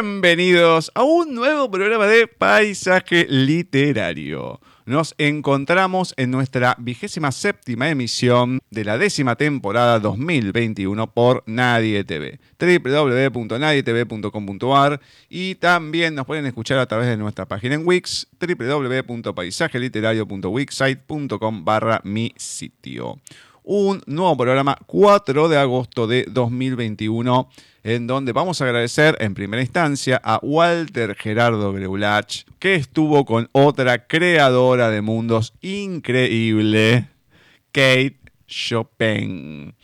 Bienvenidos a un nuevo programa de Paisaje Literario. Nos encontramos en nuestra vigésima séptima emisión de la décima temporada 2021 por Nadie TV, www.nadietv.com.ar y también nos pueden escuchar a través de nuestra página en Wix, www.paisajeliterario.wixsite.com barra mi sitio. Un nuevo programa 4 de agosto de 2021 en donde vamos a agradecer en primera instancia a Walter Gerardo Greulach, que estuvo con otra creadora de mundos increíble, Kate Chopin.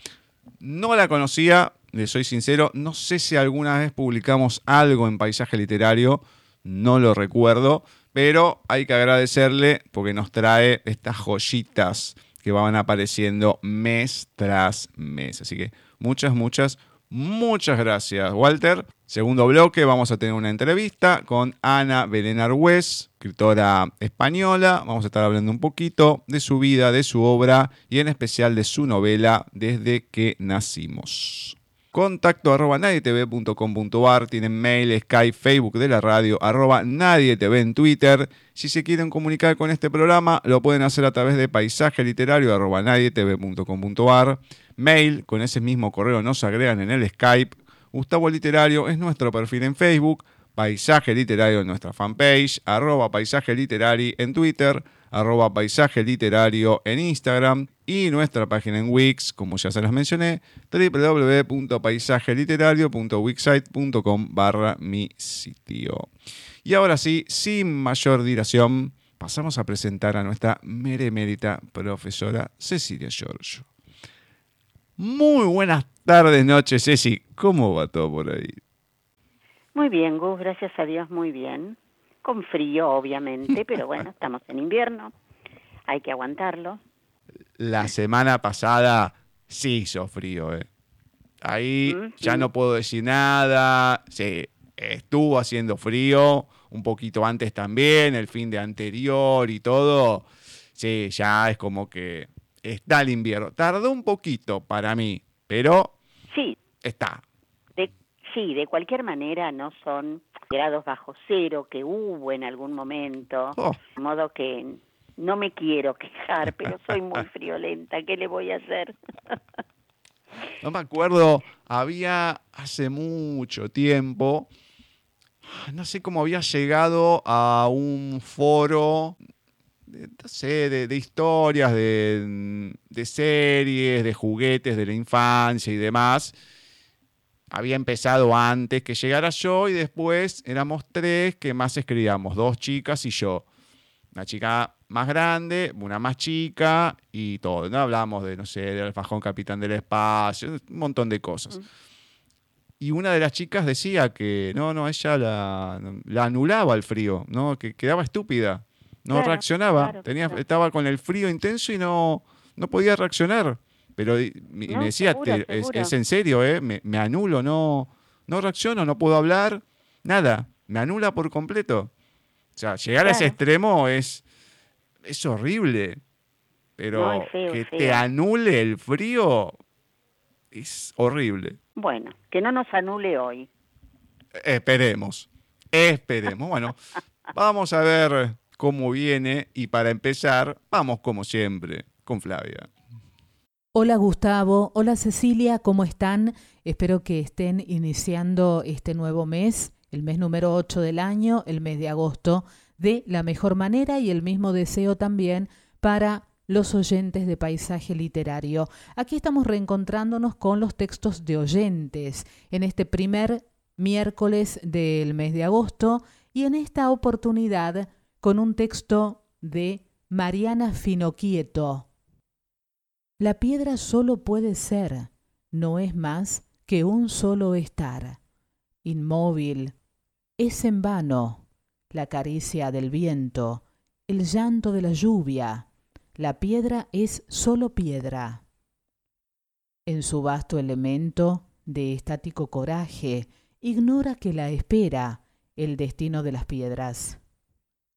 No la conocía, le soy sincero, no sé si alguna vez publicamos algo en Paisaje Literario, no lo recuerdo, pero hay que agradecerle porque nos trae estas joyitas que van apareciendo mes tras mes. Así que muchas, muchas Muchas gracias, Walter. Segundo bloque, vamos a tener una entrevista con Ana Belén Argüez, escritora española. Vamos a estar hablando un poquito de su vida, de su obra y en especial de su novela Desde que nacimos. Contacto arroba tienen mail, Skype, Facebook de la radio, arroba nadietv en Twitter. Si se quieren comunicar con este programa, lo pueden hacer a través de paisaje literario mail, con ese mismo correo nos agregan en el Skype. Gustavo Literario es nuestro perfil en Facebook, Paisaje Literario en nuestra fanpage, arroba Paisaje Literario en Twitter, arroba Paisaje Literario en Instagram y nuestra página en Wix, como ya se las mencioné, www.paisajeliterario.wixsite.com barra mi sitio. Y ahora sí, sin mayor dilación, pasamos a presentar a nuestra meremérita profesora Cecilia Giorgio. Muy buenas tardes, noches, Ceci. ¿Cómo va todo por ahí? Muy bien, Gus, gracias a Dios, muy bien. Con frío, obviamente, pero bueno, estamos en invierno, hay que aguantarlo. La semana pasada sí hizo frío, ¿eh? Ahí Mm, ya sí. no puedo decir nada. Sí, estuvo haciendo frío, un poquito antes también, el fin de anterior y todo. Sí, ya es como que está el invierno. Tardó un poquito para mí, pero Sí, está. Sí, de cualquier manera no son grados bajo cero que hubo en algún momento, Oh, de modo que no me quiero quejar, pero soy muy friolenta, ¿qué le voy a hacer? no me acuerdo, había hace mucho tiempo, no sé cómo había llegado a un foro, de, no sé, de, de historias, de, de series, de juguetes de la infancia y demás. Había empezado antes que llegara yo y después éramos tres que más escribíamos, dos chicas y yo. Una chica más grande, una más chica y todo. ¿no? Hablábamos de, no sé, del alfajón capitán del espacio, un montón de cosas. Y una de las chicas decía que no, no, ella la, la anulaba el frío, ¿no? que quedaba estúpida, no Claro, reaccionaba, claro, tenía, claro. estaba con el frío intenso y no, no podía reaccionar. Pero y No, me decía, seguro, "Te- es, seguro. es en serio, ¿eh? me, me anulo, no, no reacciono, no puedo hablar, nada, me anula por completo. O sea, llegar a ese extremo es, es horrible. Pero No, es feo, que te anule el frío es horrible. Bueno, que no nos anule hoy. Esperemos, esperemos. Bueno, vamos a ver cómo viene y para empezar, vamos como siempre con Flavia. Hola Gustavo, hola Cecilia, ¿cómo están? Espero que estén iniciando este nuevo mes, el mes número 8 del año, el mes de agosto, de la mejor manera y el mismo deseo también para los oyentes de paisaje literario. Aquí estamos reencontrándonos con los textos de oyentes en este primer miércoles del mes de agosto y en esta oportunidad con un texto de Mariana Finoquieto. La piedra solo puede ser, no es más que un solo estar, inmóvil. Es en vano la caricia del viento, el llanto de la lluvia. La piedra es solo piedra. En su vasto elemento de estático coraje, ignora que la espera el destino de las piedras.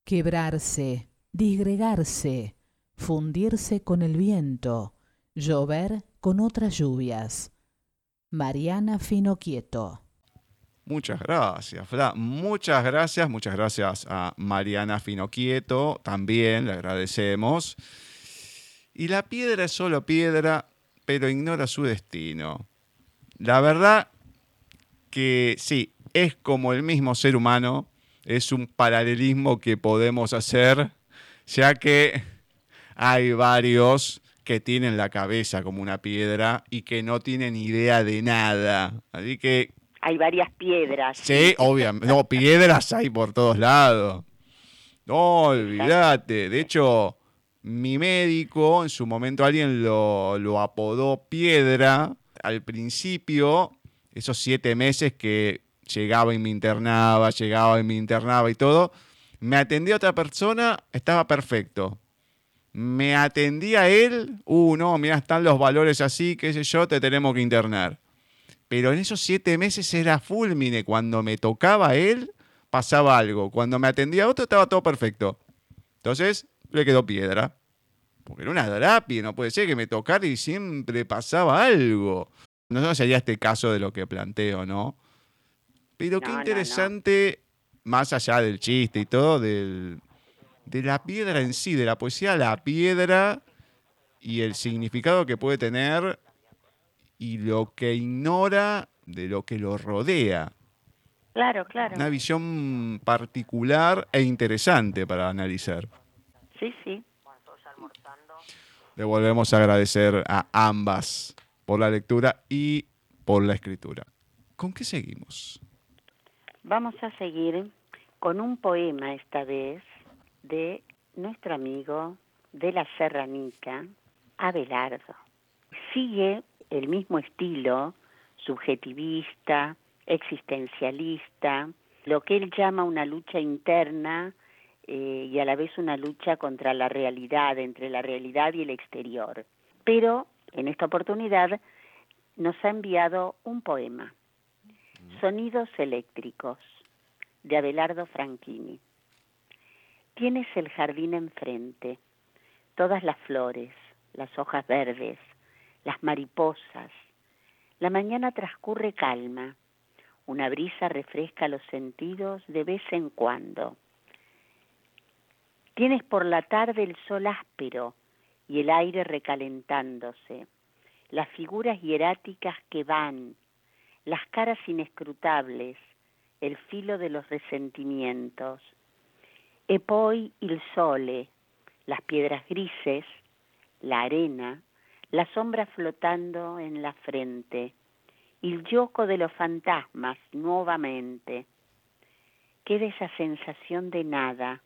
Quebrarse, disgregarse, fundirse con el viento, llover con otras lluvias. Mariana Finoquieto. Muchas gracias, Fla. Muchas gracias, muchas gracias a Mariana Finoquieto. También le agradecemos. Y la piedra es solo piedra, pero ignora su destino. La verdad que sí, es como el mismo ser humano, es un paralelismo que podemos hacer, ya que hay varios que tienen la cabeza como una piedra y que no tienen idea de nada. Así que Hay varias piedras. Sí, obviamente. No, piedras hay por todos lados. No, olvídate. De hecho, mi médico, en su momento alguien lo, lo apodó piedra. Al principio, esos siete meses que llegaba y me internaba, llegaba y me internaba y todo, me atendía otra persona, estaba perfecto. Me atendía él, uh, no, mira, están los valores así, qué sé yo, te tenemos que internar. Pero en esos siete meses era fulmine. Cuando me tocaba él, pasaba algo. Cuando me atendía otro, estaba todo perfecto. Entonces, le quedó piedra. Porque era una terapia, no puede ser que me tocara y siempre pasaba algo. No sé si sería este caso de lo que planteo, ¿no? Pero qué No, no, no. interesante, más allá del chiste y todo, del, de la piedra en sí, de la poesía, la piedra y el significado que puede tener y lo que ignora de lo que lo rodea. Claro, claro. Una visión particular e interesante para analizar. Sí, sí. Le volvemos a agradecer a ambas por la lectura y por la escritura. ¿Con qué seguimos? Vamos a seguir con un poema esta vez de nuestro amigo de la Serranica, Abelardo. Sigue el mismo estilo subjetivista, existencialista, lo que él llama una lucha interna eh, y a la vez una lucha contra la realidad, entre la realidad y el exterior. Pero en esta oportunidad nos ha enviado un poema, Sonidos eléctricos, de Abelardo Franchini. Tienes el jardín enfrente, todas las flores, las hojas verdes, las mariposas. La mañana transcurre calma, una brisa refresca los sentidos de vez en cuando. Tienes por la tarde el sol áspero y el aire recalentándose, las figuras hieráticas que van, las caras inescrutables, el filo de los resentimientos. E poi il sole, las piedras grises, la arena, la sombra flotando en la frente, el yoco de los fantasmas nuevamente. Queda esa sensación de nada.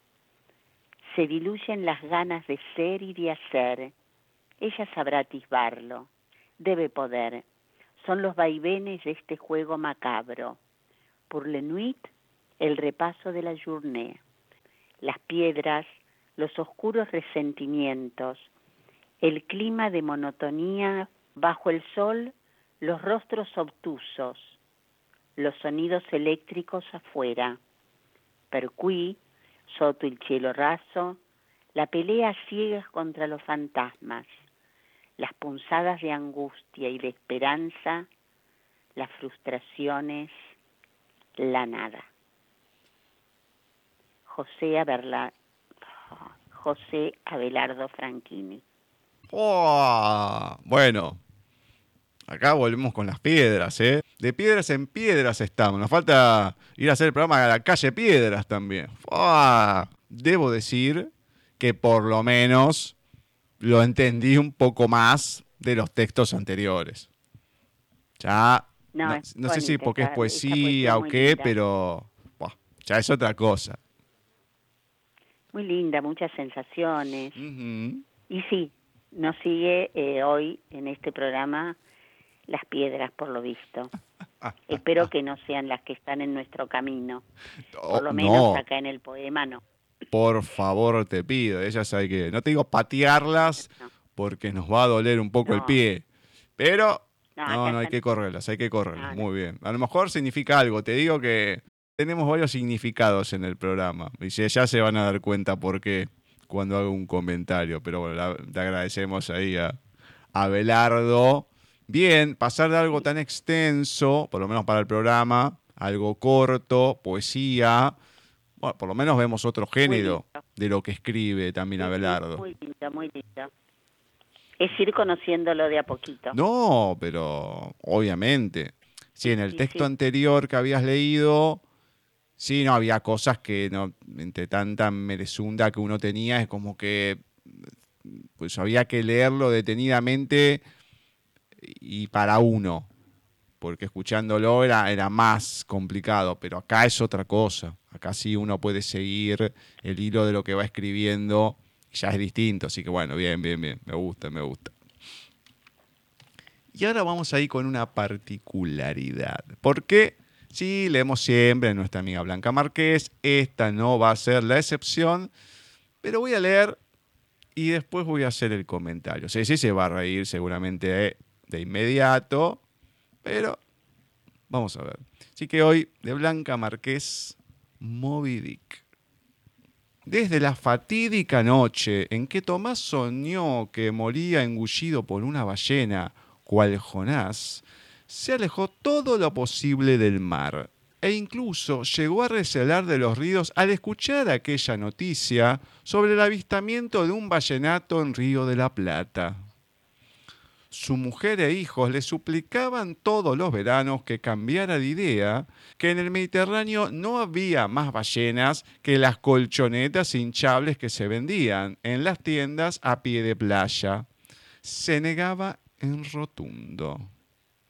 Se diluyen las ganas de ser y de hacer. Ella sabrá atisbarlo. Debe poder. Son los vaivenes de este juego macabro. Por le nuit, el repaso de la journée. Las piedras, los oscuros resentimientos, el clima de monotonía bajo el sol, los rostros obtusos, los sonidos eléctricos afuera, per cui, soto el cielo raso, la pelea ciega contra los fantasmas, las punzadas de angustia y de esperanza, las frustraciones, la nada. José, José Abelardo Franchini. Oh, bueno, acá volvemos con las piedras, ¿eh? De piedras en piedras estamos. Nos falta ir a hacer el programa a la calle Piedras también. Oh, debo decir que por lo menos lo entendí un poco más de los textos anteriores. Ya, no, sé si porque es poesía o qué, pero ya es otra cosa. Muy linda, muchas sensaciones. Y sí, nos sigue eh, hoy en este programa las piedras, por lo visto. Espero que no sean las que están en nuestro camino. Por lo menos acá en el poema no. Por favor, te pido, ellas hay que, no te digo patearlas porque nos va a doler un poco el pie, pero no, no, hay que correrlas, hay que correrlas. Muy bien. A lo mejor significa algo, te digo que tenemos varios significados en el programa y ya se van a dar cuenta por qué cuando hago un comentario. Pero bueno, le agradecemos ahí a, a Belardo. Bien, pasar de algo tan extenso, por lo menos para el programa, algo corto, poesía. Bueno, por lo menos vemos otro género de lo que escribe también Abelardo. Muy lindo, muy lindo. Es ir conociéndolo de a poquito. No, pero obviamente. Sí, en el texto anterior que habías leído, Sí, no, había cosas que no, entre tanta merezunda que uno tenía, es como que pues había que leerlo detenidamente y para uno, porque escuchándolo era, era más complicado, pero acá es otra cosa, acá sí uno puede seguir el hilo de lo que va escribiendo, ya es distinto, así que bueno, bien, bien, bien, me gusta, me gusta. Y ahora vamos ahí con una particularidad, porque Sí, leemos siempre a nuestra amiga Blanca Márquez. Esta no va a ser la excepción, pero voy a leer y después voy a hacer el comentario. Sí, sí, se va a reír seguramente de, inmediato, pero vamos a ver. Así que hoy, de Blanca Márquez, Moby Dick. Desde la fatídica noche en que Tomás soñó que moría engullido por una ballena, cual Jonás, se alejó todo lo posible del mar e incluso llegó a recelar de los ríos al escuchar aquella noticia sobre el avistamiento de un ballenato en Río de la Plata. Su mujer e hijos le suplicaban todos los veranos que cambiara de idea, que en el Mediterráneo no había más ballenas que las colchonetas hinchables que se vendían en las tiendas a pie de playa. Se negaba en rotundo.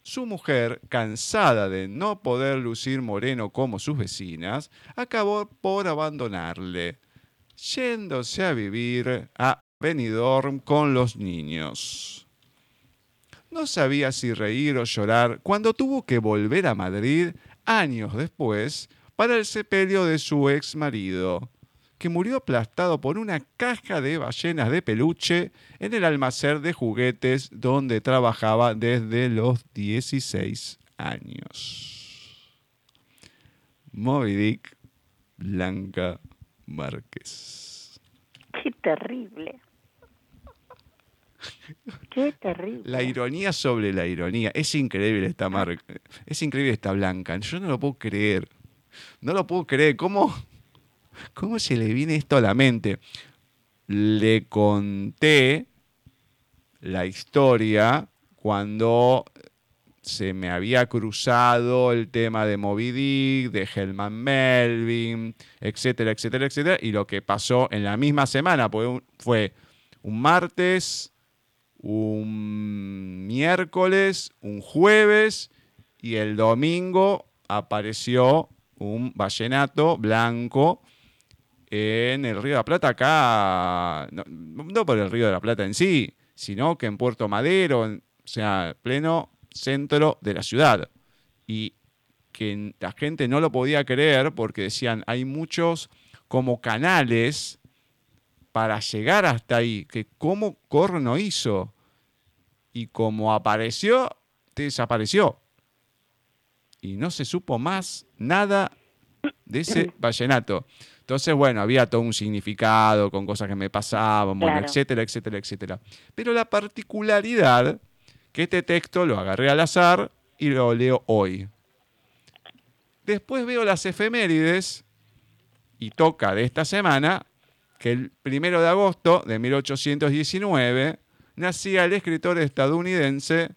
Su mujer, cansada de no poder lucir moreno como sus vecinas, acabó por abandonarle, yéndose a vivir a Benidorm con los niños. No sabía si reír o llorar cuando tuvo que volver a Madrid años después para el sepelio de su ex marido, que murió aplastado por una caja de ballenas de peluche en el almacén de juguetes donde trabajaba desde los 16 años. Moby Dick, Blanca Márquez. Qué terrible. Qué terrible. La ironía sobre la ironía. Es increíble esta marca. Es increíble esta Blanca. Yo no lo puedo creer. No lo puedo creer. ¿Cómo, cómo se le viene esto a la mente? Le conté la historia cuando se me había cruzado el tema de Moby Dick, de Hellman Melvin, etcétera, etcétera, etcétera. Y lo que pasó en la misma semana fue un martes, un miércoles, un jueves y el domingo apareció un vallenato blanco en el Río de la Plata, acá, no, por el Río de la Plata en sí, sino que en Puerto Madero, o sea, pleno centro de la ciudad. Y que la gente no lo podía creer porque decían, hay muchos como canales para llegar hasta ahí, que cómo Corno hizo. Y como apareció, desapareció. Y no se supo más nada de ese vallenato. Entonces, bueno, había todo un significado con cosas que me pasaban, bueno, etcétera, etcétera, etcétera. Pero la particularidad que este texto lo agarré al azar y lo leo hoy. Después veo las efemérides y toca de esta semana que el primero de agosto de 1819 nacía el escritor estadounidense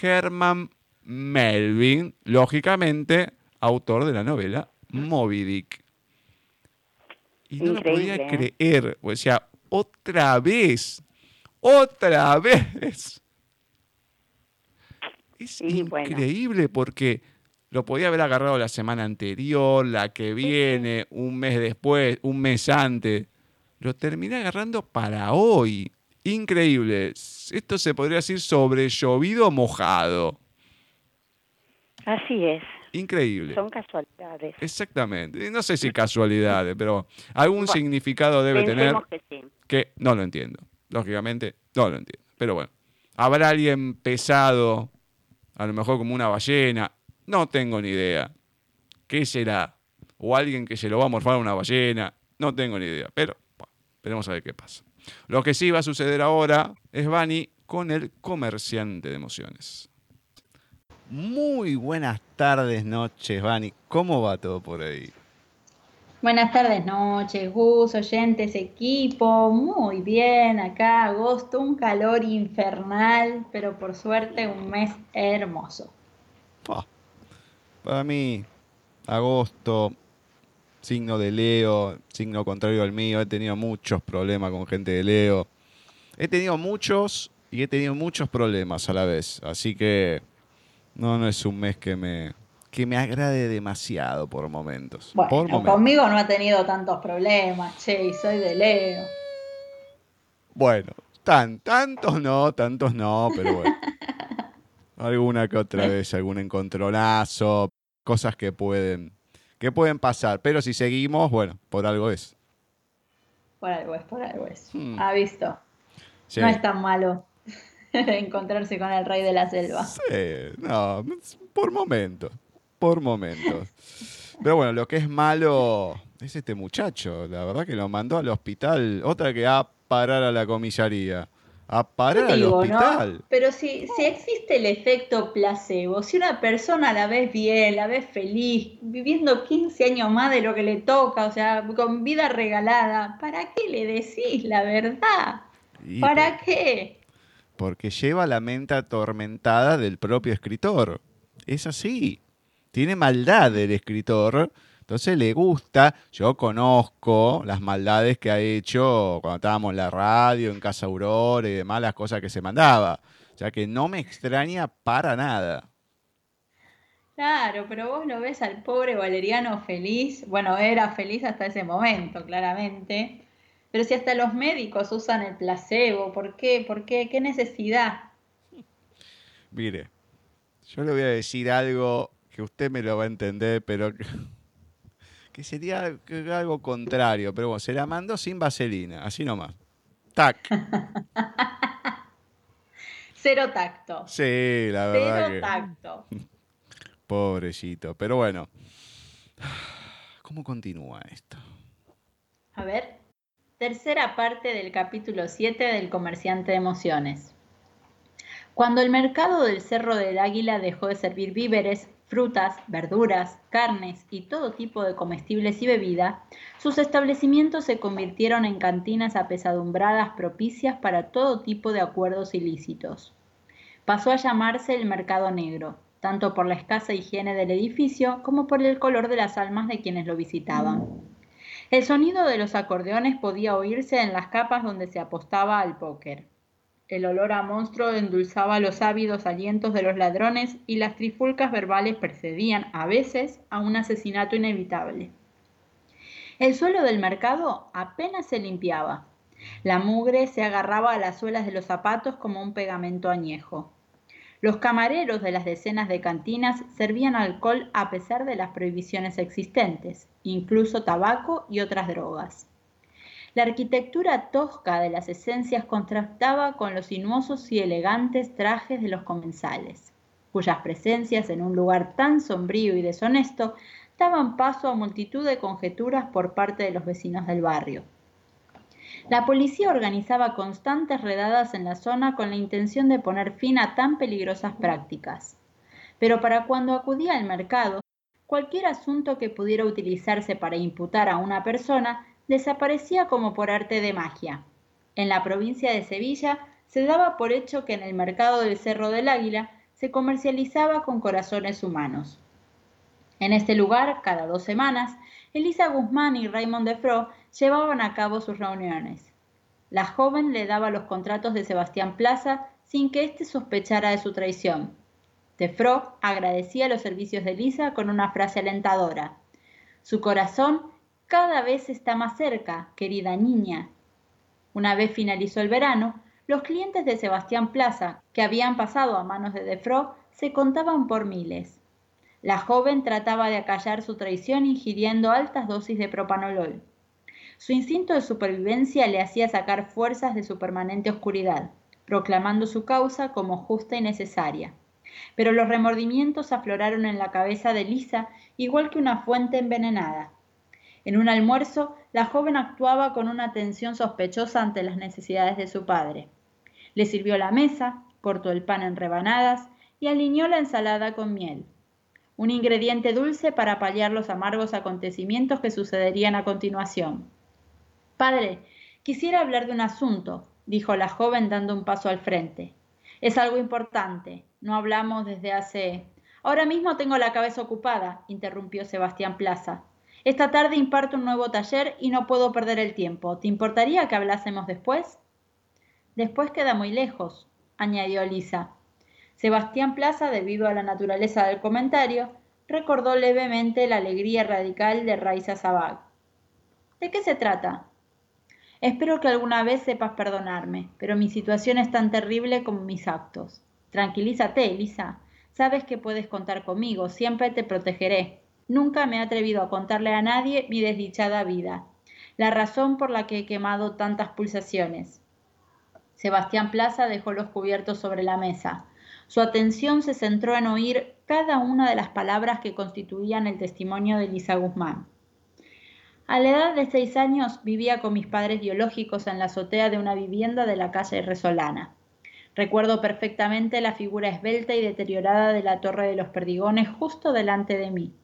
Herman Melvin, lógicamente autor de la novela Moby Dick. Y no lo podía ¿eh? creer, o sea, otra vez, otra vez es increíble porque lo podía haber agarrado la semana anterior, la que viene, un mes después, un mes antes. Lo terminé agarrando para hoy. Increíble. Esto se podría decir sobre llovido mojado. Así es. Increíble. Son casualidades. Exactamente. No sé si casualidades, pero algún significado debe tener que, que no lo entiendo. Lógicamente, no lo entiendo. Pero bueno, habrá alguien pesado a lo mejor como una ballena, no tengo ni idea. ¿Qué será? O alguien que se lo va a morfar a una ballena, no tengo ni idea, pero bueno, veremos a ver qué pasa. Lo que sí va a suceder ahora es Bani con el comerciante de emociones. Muy buenas tardes, noches, Bani. ¿Cómo va todo por ahí? Buenas tardes, noches, Gus, oyentes, equipo. Muy bien, acá agosto, un calor infernal, pero por suerte un mes hermoso. Para mí, agosto, signo de Leo, signo contrario al mío. He tenido muchos problemas con gente de Leo. He tenido muchos y he tenido muchos problemas a la vez. Así que no, no es un mes que me, que me agrade demasiado por momentos. Bueno, conmigo no ha tenido tantos problemas, che, y soy de Leo. Bueno, tan, tantos no, tantos no, pero bueno. Alguna que otra vez, algún encontronazo, cosas que pueden, que pueden pasar. Pero si seguimos, bueno, por algo es. Por algo es, por algo es. Hmm. Ha visto. No es tan malo encontrarse con el rey de la selva. Sí, no, por momentos por momentos. Pero bueno, lo que es malo es este muchacho. La verdad que lo mandó al hospital. Otra que a parar a la comisaría. A parar al hospital. Pero si, si existe el efecto placebo, si una persona la ves bien, la ves feliz, viviendo 15 años más de lo que le toca, o sea, con vida regalada, ¿para qué le decís la verdad? ¿Para qué? Porque lleva la mente atormentada del propio escritor. Es así tiene maldad el escritor, entonces le gusta, yo conozco las maldades que ha hecho cuando estábamos en la radio, en Casa Aurora y demás, las cosas que se mandaba. O sea que no me extraña para nada. Claro, pero vos lo ves al pobre Valeriano feliz, bueno, era feliz hasta ese momento, claramente, pero si hasta los médicos usan el placebo, ¿por qué? ¿Por qué? ¿Qué necesidad? Mire, yo le voy a decir algo usted me lo va a entender, pero que sería algo contrario, pero bueno, se la mandó sin vaselina, así nomás. Tac. Cero tacto. Sí, la verdad. Cero tacto. Pobrecito, pero bueno. ¿Cómo continúa esto? A ver. Tercera parte del capítulo 7 del comerciante de emociones. Cuando el mercado del Cerro del Águila dejó de servir víveres, frutas, verduras, carnes y todo tipo de comestibles y bebida, sus establecimientos se convirtieron en cantinas apesadumbradas propicias para todo tipo de acuerdos ilícitos. Pasó a llamarse el mercado negro, tanto por la escasa higiene del edificio como por el color de las almas de quienes lo visitaban. El sonido de los acordeones podía oírse en las capas donde se apostaba al póker. El olor a monstruo endulzaba los ávidos alientos de los ladrones y las trifulcas verbales precedían, a veces, a un asesinato inevitable. El suelo del mercado apenas se limpiaba. La mugre se agarraba a las suelas de los zapatos como un pegamento añejo. Los camareros de las decenas de cantinas servían alcohol a pesar de las prohibiciones existentes, incluso tabaco y otras drogas. La arquitectura tosca de las esencias contrastaba con los sinuosos y elegantes trajes de los comensales, cuyas presencias en un lugar tan sombrío y deshonesto daban paso a multitud de conjeturas por parte de los vecinos del barrio. La policía organizaba constantes redadas en la zona con la intención de poner fin a tan peligrosas prácticas. Pero para cuando acudía al mercado, cualquier asunto que pudiera utilizarse para imputar a una persona desaparecía como por arte de magia. En la provincia de Sevilla se daba por hecho que en el mercado del Cerro del Águila se comercializaba con corazones humanos. En este lugar, cada dos semanas, Elisa Guzmán y Raymond Defro llevaban a cabo sus reuniones. La joven le daba los contratos de Sebastián Plaza sin que éste sospechara de su traición. Defro agradecía los servicios de Elisa con una frase alentadora. Su corazón cada vez está más cerca, querida niña. Una vez finalizó el verano, los clientes de Sebastián Plaza, que habían pasado a manos de Defro, se contaban por miles. La joven trataba de acallar su traición ingiriendo altas dosis de propanolol. Su instinto de supervivencia le hacía sacar fuerzas de su permanente oscuridad, proclamando su causa como justa y necesaria. Pero los remordimientos afloraron en la cabeza de Lisa igual que una fuente envenenada. En un almuerzo, la joven actuaba con una atención sospechosa ante las necesidades de su padre. Le sirvió la mesa, cortó el pan en rebanadas y alineó la ensalada con miel, un ingrediente dulce para paliar los amargos acontecimientos que sucederían a continuación. Padre, quisiera hablar de un asunto, dijo la joven dando un paso al frente. Es algo importante. No hablamos desde hace. Ahora mismo tengo la cabeza ocupada, interrumpió Sebastián Plaza. Esta tarde imparto un nuevo taller y no puedo perder el tiempo. ¿Te importaría que hablásemos después? Después queda muy lejos, añadió Lisa. Sebastián Plaza, debido a la naturaleza del comentario, recordó levemente la alegría radical de Raiza Sabag. ¿De qué se trata? Espero que alguna vez sepas perdonarme, pero mi situación es tan terrible como mis actos. Tranquilízate, Lisa. Sabes que puedes contar conmigo, siempre te protegeré. Nunca me he atrevido a contarle a nadie mi desdichada vida, la razón por la que he quemado tantas pulsaciones. Sebastián Plaza dejó los cubiertos sobre la mesa. Su atención se centró en oír cada una de las palabras que constituían el testimonio de Lisa Guzmán. A la edad de seis años vivía con mis padres biológicos en la azotea de una vivienda de la calle Resolana. Recuerdo perfectamente la figura esbelta y deteriorada de la Torre de los Perdigones justo delante de mí.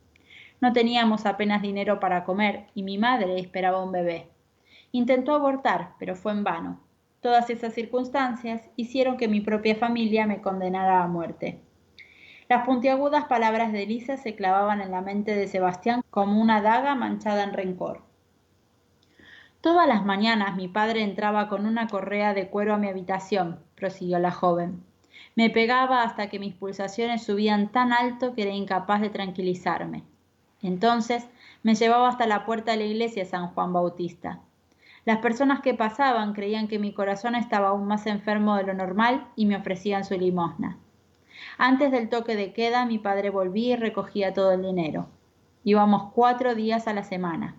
No teníamos apenas dinero para comer y mi madre esperaba un bebé. Intentó abortar, pero fue en vano. Todas esas circunstancias hicieron que mi propia familia me condenara a muerte. Las puntiagudas palabras de Elisa se clavaban en la mente de Sebastián como una daga manchada en rencor. Todas las mañanas mi padre entraba con una correa de cuero a mi habitación, prosiguió la joven. Me pegaba hasta que mis pulsaciones subían tan alto que era incapaz de tranquilizarme. Entonces me llevaba hasta la puerta de la iglesia San Juan Bautista. Las personas que pasaban creían que mi corazón estaba aún más enfermo de lo normal y me ofrecían su limosna. Antes del toque de queda mi padre volvía y recogía todo el dinero. Íbamos cuatro días a la semana.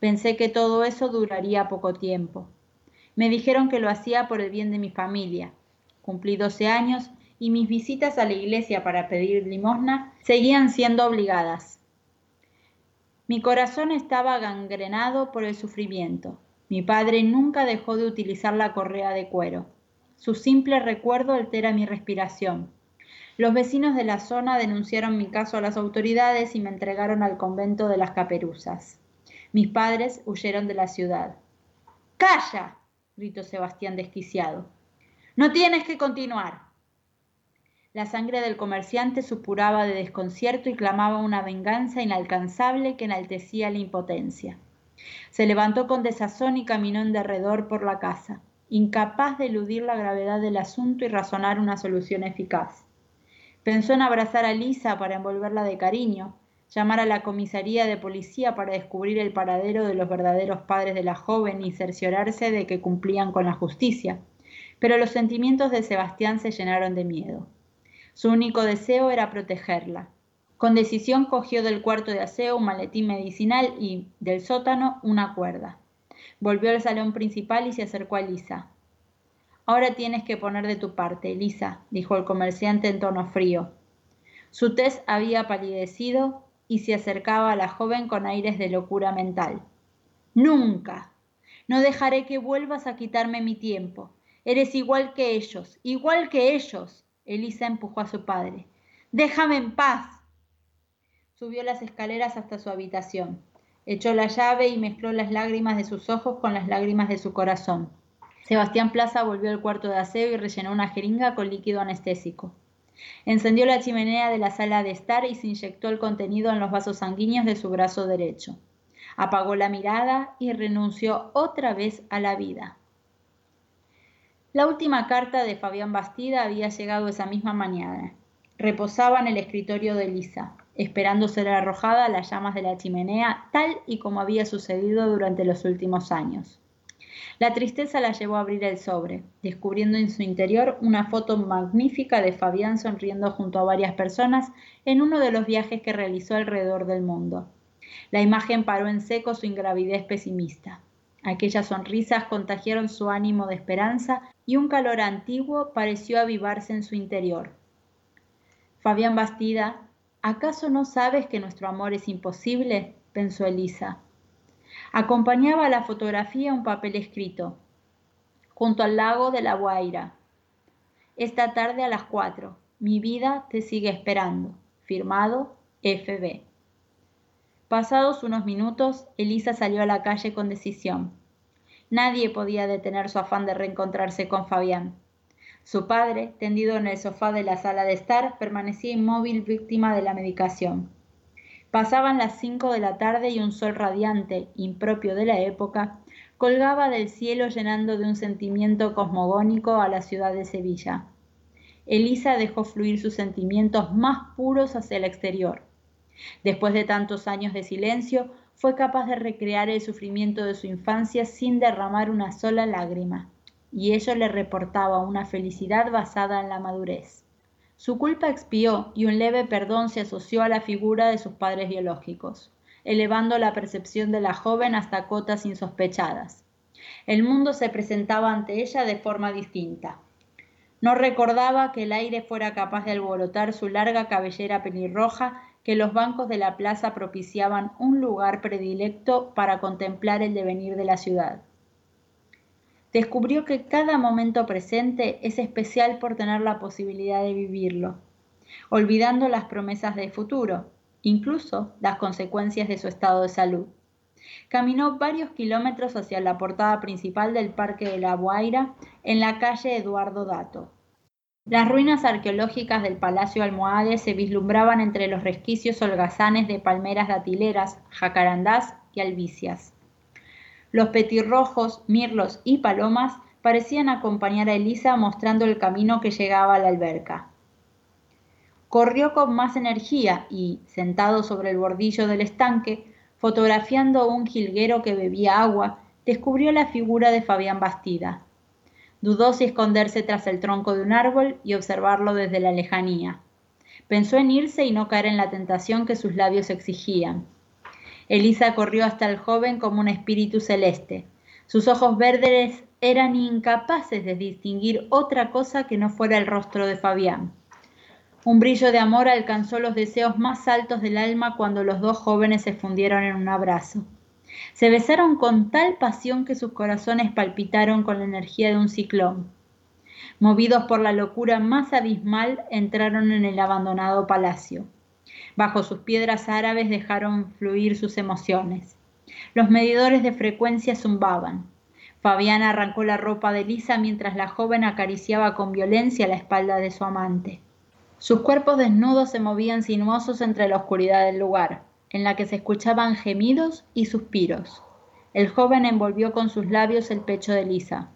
Pensé que todo eso duraría poco tiempo. Me dijeron que lo hacía por el bien de mi familia. Cumplí 12 años y mis visitas a la iglesia para pedir limosna seguían siendo obligadas. Mi corazón estaba gangrenado por el sufrimiento. Mi padre nunca dejó de utilizar la correa de cuero. Su simple recuerdo altera mi respiración. Los vecinos de la zona denunciaron mi caso a las autoridades y me entregaron al convento de las caperuzas. Mis padres huyeron de la ciudad. ¡Calla! gritó Sebastián desquiciado. No tienes que continuar. La sangre del comerciante supuraba de desconcierto y clamaba una venganza inalcanzable que enaltecía la impotencia. Se levantó con desazón y caminó en derredor por la casa, incapaz de eludir la gravedad del asunto y razonar una solución eficaz. Pensó en abrazar a Lisa para envolverla de cariño, llamar a la comisaría de policía para descubrir el paradero de los verdaderos padres de la joven y cerciorarse de que cumplían con la justicia. Pero los sentimientos de Sebastián se llenaron de miedo. Su único deseo era protegerla. Con decisión cogió del cuarto de aseo un maletín medicinal y, del sótano, una cuerda. Volvió al salón principal y se acercó a Lisa. Ahora tienes que poner de tu parte, Lisa, dijo el comerciante en tono frío. Su tez había palidecido y se acercaba a la joven con aires de locura mental. Nunca. No dejaré que vuelvas a quitarme mi tiempo. Eres igual que ellos, igual que ellos. Elisa empujó a su padre. Déjame en paz. Subió las escaleras hasta su habitación. Echó la llave y mezcló las lágrimas de sus ojos con las lágrimas de su corazón. Sebastián Plaza volvió al cuarto de aseo y rellenó una jeringa con líquido anestésico. Encendió la chimenea de la sala de estar y se inyectó el contenido en los vasos sanguíneos de su brazo derecho. Apagó la mirada y renunció otra vez a la vida. La última carta de Fabián Bastida había llegado esa misma mañana. Reposaba en el escritorio de Lisa, esperando ser arrojada a las llamas de la chimenea, tal y como había sucedido durante los últimos años. La tristeza la llevó a abrir el sobre, descubriendo en su interior una foto magnífica de Fabián sonriendo junto a varias personas en uno de los viajes que realizó alrededor del mundo. La imagen paró en seco su ingravidez pesimista. Aquellas sonrisas contagiaron su ánimo de esperanza y un calor antiguo pareció avivarse en su interior. Fabián Bastida, ¿acaso no sabes que nuestro amor es imposible? pensó Elisa. Acompañaba a la fotografía un papel escrito, junto al lago de la Guaira. Esta tarde a las cuatro, mi vida te sigue esperando. Firmado FB. Pasados unos minutos, Elisa salió a la calle con decisión. Nadie podía detener su afán de reencontrarse con Fabián. Su padre, tendido en el sofá de la sala de estar, permanecía inmóvil víctima de la medicación. Pasaban las cinco de la tarde y un sol radiante, impropio de la época, colgaba del cielo llenando de un sentimiento cosmogónico a la ciudad de Sevilla. Elisa dejó fluir sus sentimientos más puros hacia el exterior. Después de tantos años de silencio, fue capaz de recrear el sufrimiento de su infancia sin derramar una sola lágrima, y ello le reportaba una felicidad basada en la madurez. Su culpa expió y un leve perdón se asoció a la figura de sus padres biológicos, elevando la percepción de la joven hasta cotas insospechadas. El mundo se presentaba ante ella de forma distinta. No recordaba que el aire fuera capaz de alborotar su larga cabellera pelirroja, que los bancos de la plaza propiciaban un lugar predilecto para contemplar el devenir de la ciudad descubrió que cada momento presente es especial por tener la posibilidad de vivirlo, olvidando las promesas del futuro, incluso las consecuencias de su estado de salud. Caminó varios kilómetros hacia la portada principal del Parque de la Guaira en la calle Eduardo Dato. Las ruinas arqueológicas del Palacio Almohade se vislumbraban entre los resquicios holgazanes de palmeras datileras, jacarandás y albicias. Los petirrojos, mirlos y palomas parecían acompañar a Elisa mostrando el camino que llegaba a la alberca. Corrió con más energía y, sentado sobre el bordillo del estanque, fotografiando un jilguero que bebía agua, descubrió la figura de Fabián Bastida. Dudó si esconderse tras el tronco de un árbol y observarlo desde la lejanía. Pensó en irse y no caer en la tentación que sus labios exigían. Elisa corrió hasta el joven como un espíritu celeste. Sus ojos verdes eran incapaces de distinguir otra cosa que no fuera el rostro de Fabián. Un brillo de amor alcanzó los deseos más altos del alma cuando los dos jóvenes se fundieron en un abrazo. Se besaron con tal pasión que sus corazones palpitaron con la energía de un ciclón. Movidos por la locura más abismal, entraron en el abandonado palacio. Bajo sus piedras árabes dejaron fluir sus emociones. Los medidores de frecuencia zumbaban. Fabián arrancó la ropa de Lisa mientras la joven acariciaba con violencia la espalda de su amante. Sus cuerpos desnudos se movían sinuosos entre la oscuridad del lugar, en la que se escuchaban gemidos y suspiros. El joven envolvió con sus labios el pecho de Lisa.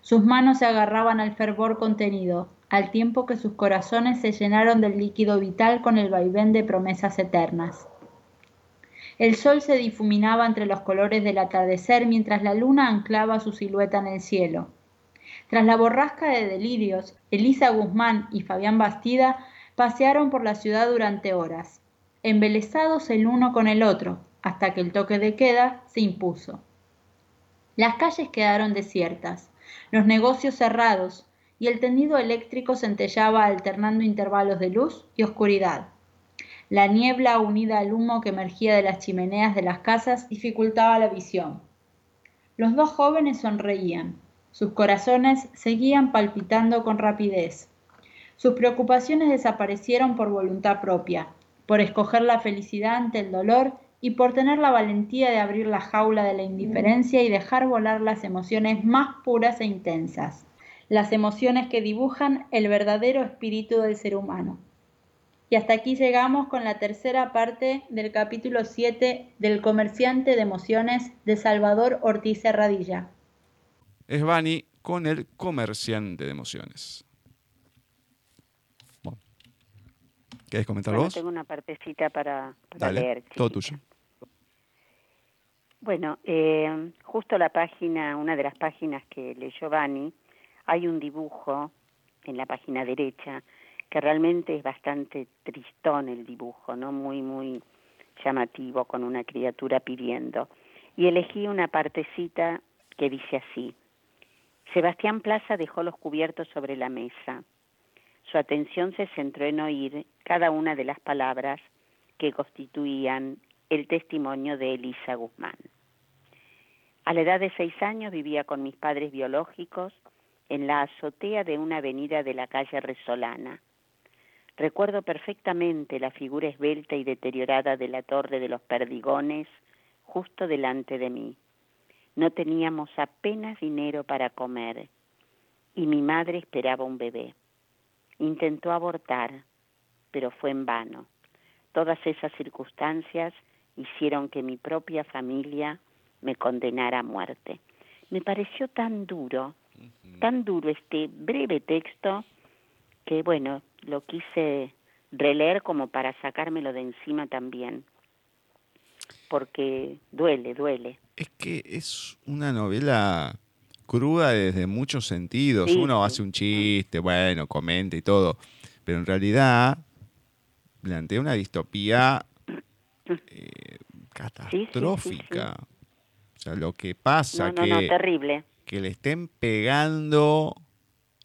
Sus manos se agarraban al fervor contenido, al tiempo que sus corazones se llenaron del líquido vital con el vaivén de promesas eternas. El sol se difuminaba entre los colores del atardecer mientras la luna anclaba su silueta en el cielo. Tras la borrasca de delirios, Elisa Guzmán y Fabián Bastida pasearon por la ciudad durante horas, embelesados el uno con el otro, hasta que el toque de queda se impuso. Las calles quedaron desiertas, los negocios cerrados, y el tendido eléctrico centellaba alternando intervalos de luz y oscuridad. La niebla unida al humo que emergía de las chimeneas de las casas dificultaba la visión. Los dos jóvenes sonreían. Sus corazones seguían palpitando con rapidez. Sus preocupaciones desaparecieron por voluntad propia, por escoger la felicidad ante el dolor y por tener la valentía de abrir la jaula de la indiferencia y dejar volar las emociones más puras e intensas las emociones que dibujan el verdadero espíritu del ser humano. Y hasta aquí llegamos con la tercera parte del capítulo 7 del comerciante de emociones de Salvador Ortiz Herradilla. Es Bani con el comerciante de emociones. Bueno. ¿Querés comentar vos? Tengo una partecita para, Dale, leer. Todo tuyo. Bueno, eh, justo la página, una de las páginas que leyó Bani, hay un dibujo en la página derecha que realmente es bastante tristón el dibujo, ¿no? Muy, muy llamativo con una criatura pidiendo. Y elegí una partecita que dice así. Sebastián Plaza dejó los cubiertos sobre la mesa. Su atención se centró en oír cada una de las palabras que constituían el testimonio de Elisa Guzmán. A la edad de seis años vivía con mis padres biológicos en la azotea de una avenida de la calle Resolana. Recuerdo perfectamente la figura esbelta y deteriorada de la torre de los perdigones justo delante de mí. No teníamos apenas dinero para comer y mi madre esperaba un bebé. Intentó abortar, pero fue en vano. Todas esas circunstancias hicieron que mi propia familia me condenara a muerte. Me pareció tan duro tan duro este breve texto que, bueno, lo quise releer como para sacármelo de encima también, porque duele, duele. Es que es una novela cruda desde muchos sentidos. Uno hace un chiste, bueno, comenta y todo, pero en realidad plantea una distopía eh, catastrófica. o sea, lo que pasa no, que... No, terrible que le estén pegando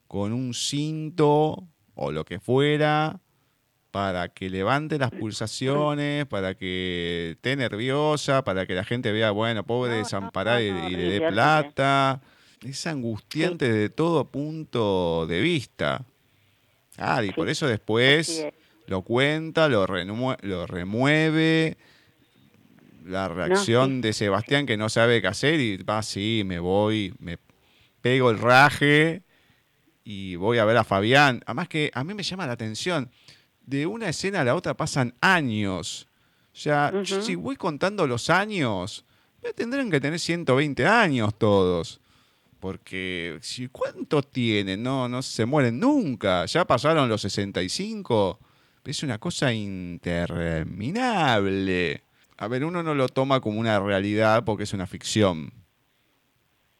con un cinto o lo que fuera para que levante las pulsaciones, para que esté nerviosa, para que la gente vea, bueno, pobre desamparada y, le dé plata. Es angustiante de todo punto de vista. Ah, y por eso después lo cuenta, lo, lo remueve, la reacción de Sebastián que no sabe qué hacer y va, sí, me voy, me pego el raje y voy a ver a Fabián. Además que a mí me llama la atención, de una escena a la otra pasan años. O sea, si voy contando los años, tendrán que tener 120 años todos. Porque, si ¿cuánto tienen? No, no se mueren nunca. Ya pasaron los 65. Es una cosa interminable a ver, uno no lo toma como una realidad porque es una ficción,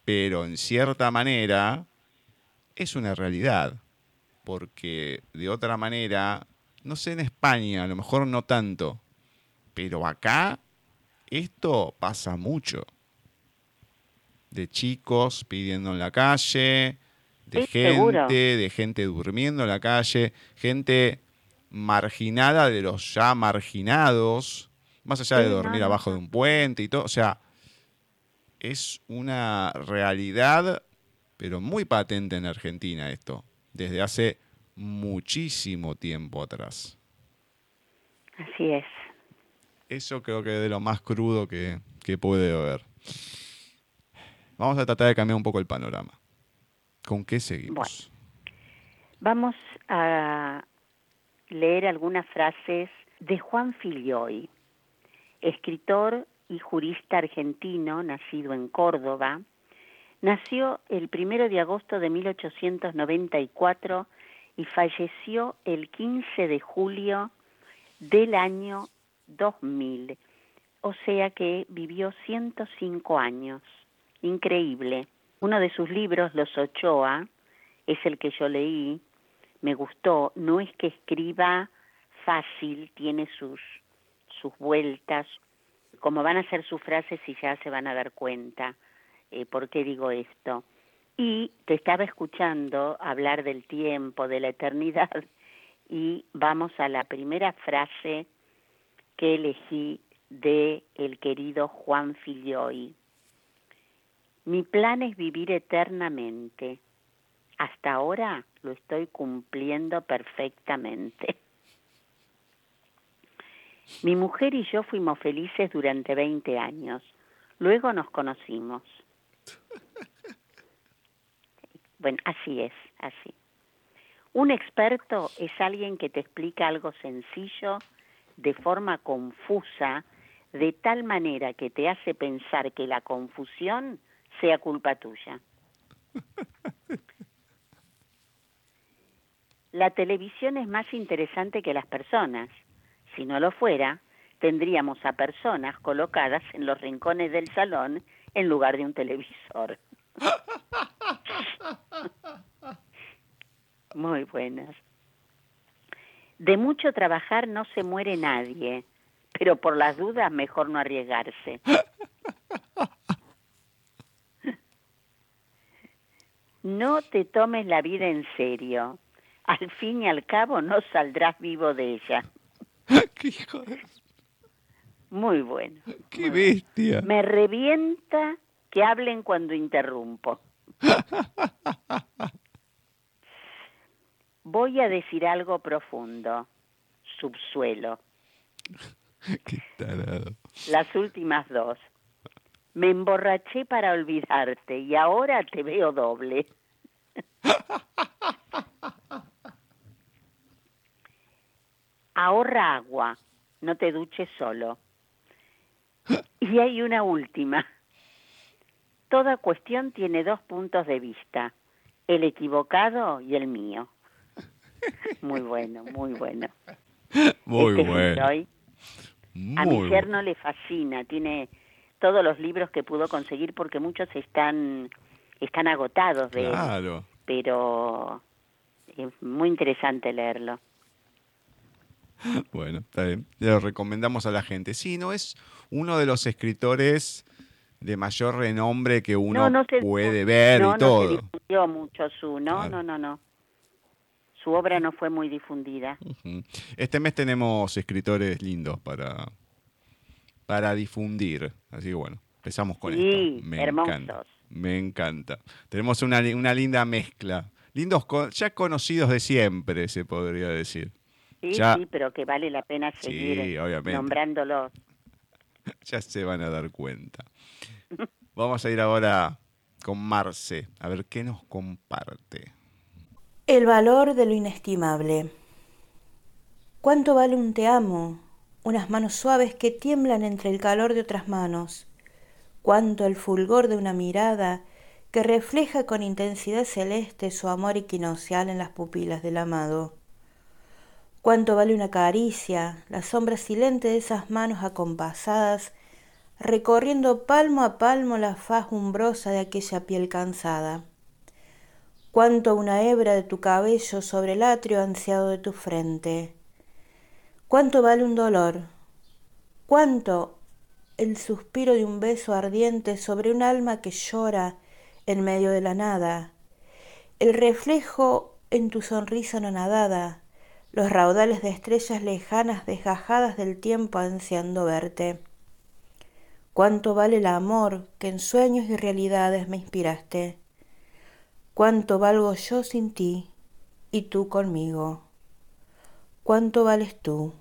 pero en cierta manera es una realidad, porque de otra manera, no sé en España, a lo mejor no tanto, pero acá esto pasa mucho. De chicos pidiendo en la calle, de gente, de gente durmiendo en la calle, gente marginada de los ya marginados, más allá de dormir abajo de un puente y todo. O sea, es una realidad, pero muy patente en Argentina esto, desde hace muchísimo tiempo atrás. Así es. Eso creo que es de lo más crudo que, puede haber. Vamos a tratar de cambiar un poco el panorama. ¿Con qué seguimos? vamos a leer algunas frases de Juan Filioy, escritor y jurista argentino, nacido en Córdoba. Nació el primero de agosto de 1894 y falleció el 15 de julio del año 2000, o sea que vivió 105 años. Increíble. Uno de sus libros, Los Ochoa, es el que yo leí, me gustó. No es que escriba fácil, tiene sus, sus vueltas, como van a ser sus frases y ya se van a dar cuenta eh, por qué digo esto. Y te estaba escuchando hablar del tiempo, de la eternidad, y vamos a la primera frase que elegí de el querido Juan Filioy. Mi plan es vivir eternamente. Hasta ahora lo estoy cumpliendo perfectamente. Mi mujer y yo fuimos felices durante 20 años. Luego nos conocimos. Bueno, así es, así. Un experto es alguien que te explica algo sencillo de forma confusa, de tal manera que te hace pensar que la confusión sea culpa tuya. La televisión es más interesante que las personas. Si no lo fuera, tendríamos a personas colocadas en los rincones del salón en lugar de un televisor. Muy buenas. De mucho trabajar no se muere nadie, pero por las dudas mejor no arriesgarse. No te tomes la vida en serio. Al fin y al cabo no saldrás vivo de ella. ¡Qué hijo de... Muy bueno. ¡Qué bestia! Me revienta que hablen cuando interrumpo. Voy a decir algo profundo. Subsuelo. Qué tarado. Las últimas dos. Me emborraché para olvidarte y ahora te veo doble. Ahorra agua, no te duches solo. Y hay una última. Toda cuestión tiene dos puntos de vista, el equivocado y el mío. Muy bueno, muy bueno. Muy este bueno. a mi yerno le fascina, tiene todos los libros que pudo conseguir porque muchos están están agotados de claro. pero es muy interesante leerlo. Bueno, está bien. Lo recomendamos a la gente. Sí, no es uno de los escritores de mayor renombre que uno puede ver y todo. No se difundió mucho su, no, no, no, no su obra no fue muy difundida. Este mes tenemos escritores lindos para, para difundir. Así que bueno, empezamos con esto. Me hermosos. Encanta, me encanta. Tenemos una, una linda mezcla. Lindos, ya conocidos de siempre, se podría decir. Sí, sí, pero que vale la pena seguir sí, nombrándolos. ya se van a dar cuenta. Vamos a ir ahora con Marce, a ver qué nos comparte. El valor de lo inestimable. ¿Cuánto vale un te amo? Unas manos suaves que tiemblan entre el calor de otras manos. ¿Cuánto el fulgor de una mirada que refleja con intensidad celeste su amor equinoccial en las pupilas del amado? ¿Cuánto vale una caricia, la sombra silente de esas manos acompasadas, recorriendo palmo a palmo la faz umbrosa de aquella piel cansada? cuánto una hebra de tu cabello sobre el atrio ansiado de tu frente. Cuánto vale un dolor, cuánto el suspiro de un beso ardiente sobre un alma que llora en medio de la nada, el reflejo en tu sonrisa no nadada, los raudales de estrellas lejanas desgajadas del tiempo ansiando verte. Cuánto vale el amor que en sueños y realidades me inspiraste. Cuánto valgo yo sin ti y tú conmigo. Cuánto vales tú.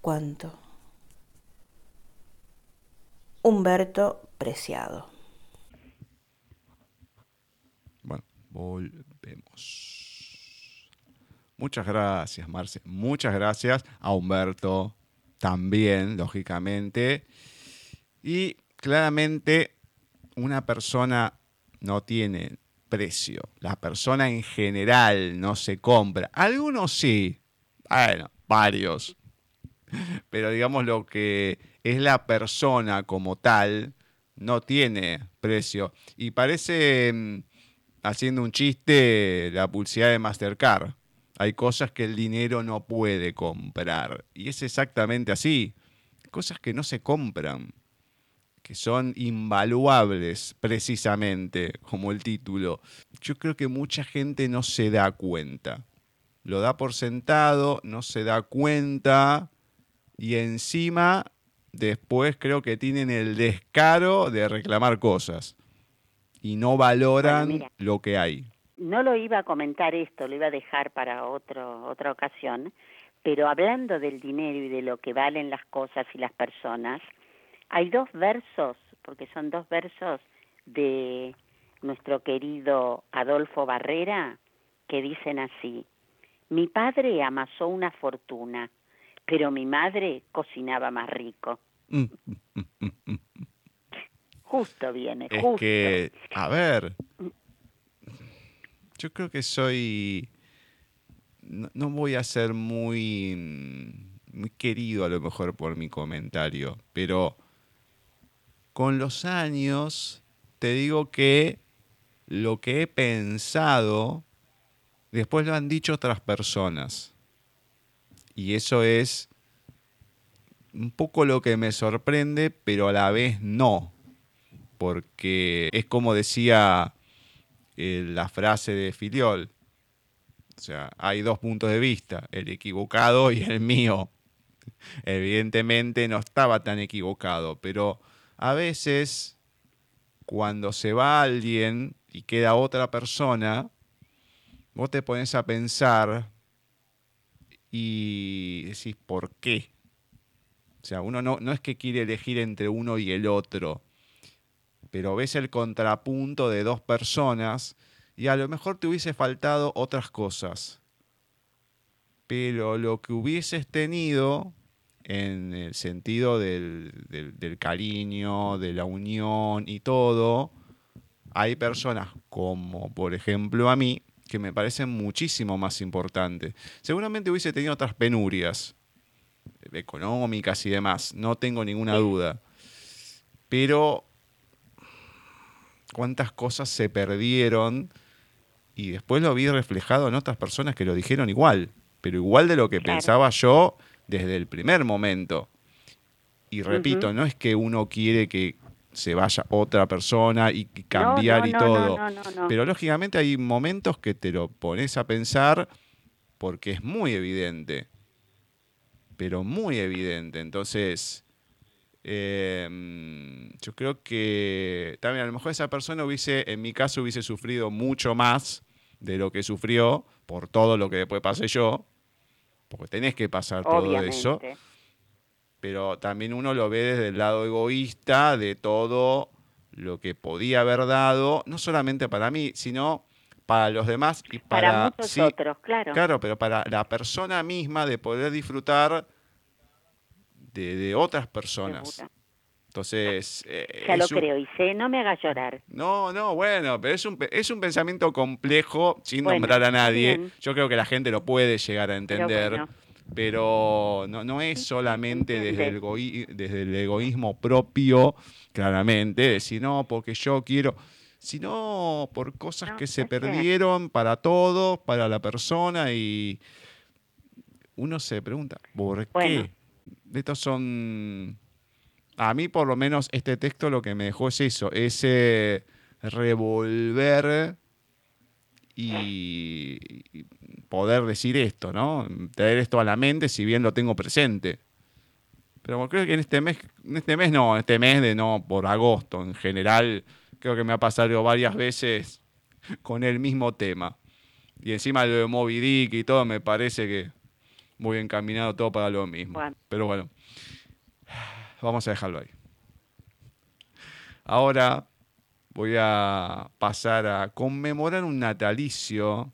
Cuánto. Humberto Preciado. Bueno, volvemos. Muchas gracias, Marce. Muchas gracias a Humberto también, lógicamente. Y claramente una persona no tiene precio. La persona en general no se compra. Algunos sí. Bueno, varios. Pero digamos lo que es la persona como tal no tiene precio. Y parece, mm, haciendo un chiste, la publicidad de Mastercard. Hay cosas que el dinero no puede comprar. Y es exactamente así. Cosas que no se compran que son invaluables precisamente, como el título. Yo creo que mucha gente no se da cuenta. Lo da por sentado, no se da cuenta y encima después creo que tienen el descaro de reclamar cosas y no valoran lo que hay. No lo iba a comentar esto, lo iba a dejar para otro, otra ocasión, pero hablando del dinero y de lo que valen las cosas y las personas, hay dos versos, porque son dos versos de nuestro querido Adolfo Barrera, que dicen así, mi padre amasó una fortuna, pero mi madre cocinaba más rico. justo viene, es justo. que, a ver, yo creo que soy, no, no voy a ser muy, muy querido a lo mejor por mi comentario, pero con los años, te digo que lo que he pensado, después lo han dicho otras personas. Y eso es un poco lo que me sorprende, pero a la vez no. Porque es como decía eh, la frase de Filiol. O sea, hay dos puntos de vista, el equivocado y el mío. Evidentemente no estaba tan equivocado, pero a veces cuando se va alguien y queda otra persona, vos te pones a pensar y decís, ¿por qué? O sea, uno no, no es que quiere elegir entre uno y el otro, pero ves el contrapunto de dos personas y a lo mejor te hubiese faltado otras cosas. Pero lo que hubieses tenido en el sentido del, cariño, de la unión y todo, hay personas como, por ejemplo, a mí, que me parecen muchísimo más importantes. Seguramente hubiese tenido otras penurias económicas y demás, no tengo ninguna duda. Pero cuántas cosas se perdieron y después lo vi reflejado en otras personas que lo dijeron igual, pero igual de lo que pensaba yo desde el primer momento. Y repito, no es que uno quiere que se vaya otra persona y cambiar y todo. Pero lógicamente hay momentos que te lo pones a pensar porque es muy evidente. Pero muy evidente. Entonces, em, yo creo que también a lo mejor esa persona hubiese, en mi caso, hubiese sufrido mucho más de lo que sufrió por todo lo que después pasé yo porque tenés que pasar todo eso. Pero también uno lo ve desde el lado egoísta de todo lo que podía haber dado, no solamente para mí, sino para los demás y para, para muchos otros, claro. Claro, pero para la persona misma de poder disfrutar de, otras personas. Entonces. Eh, ya lo creo, y sé, no me hagas llorar. No, no, bueno, pero es un, es un pensamiento complejo, sin nombrar a nadie. Yo creo que la gente lo puede llegar a entender. Pero, no, no es solamente desde el, desde el egoísmo propio, claramente, decir, no, porque yo quiero, sino por cosas que se perdieron para todos, para la persona, y uno se pregunta, ¿por qué? Estos son a mí por lo menos este texto lo que me dejó es eso, ese revolver y, poder decir esto, ¿no? Traer esto a la mente si bien lo tengo presente. Pero creo que en este mes, en este mes no, en este mes de no, por agosto en general, creo que me ha pasado varias veces con el mismo tema. Y encima lo de Moby Dick y todo, me parece que muy encaminado todo para lo mismo. Pero bueno, vamos a dejarlo ahí. Ahora voy a pasar a conmemorar un natalicio,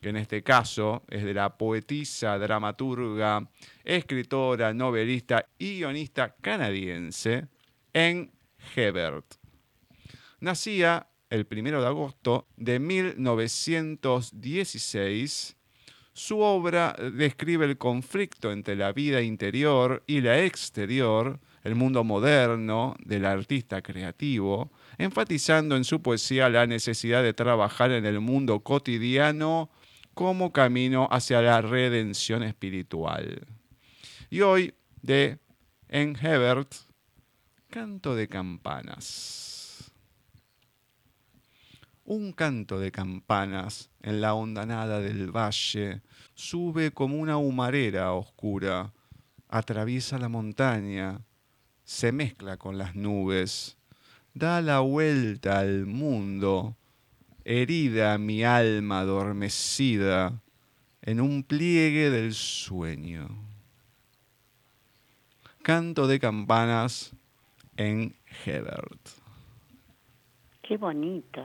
que en este caso es de la poetisa, dramaturga, escritora, novelista y guionista canadiense, en Hebert. Nacía el 1 de agosto de 1916. Su obra describe el conflicto entre la vida interior y la exterior, el mundo moderno del artista creativo, enfatizando en su poesía la necesidad de trabajar en el mundo cotidiano como camino hacia la redención espiritual. Y hoy, de En Hebert, Canto de Campanas un canto de campanas en la hondanada del valle sube como una humarera oscura, atraviesa la montaña, se mezcla con las nubes, da la vuelta al mundo, herida mi alma adormecida en un pliegue del sueño. Canto de campanas en Hebert. Qué bonito.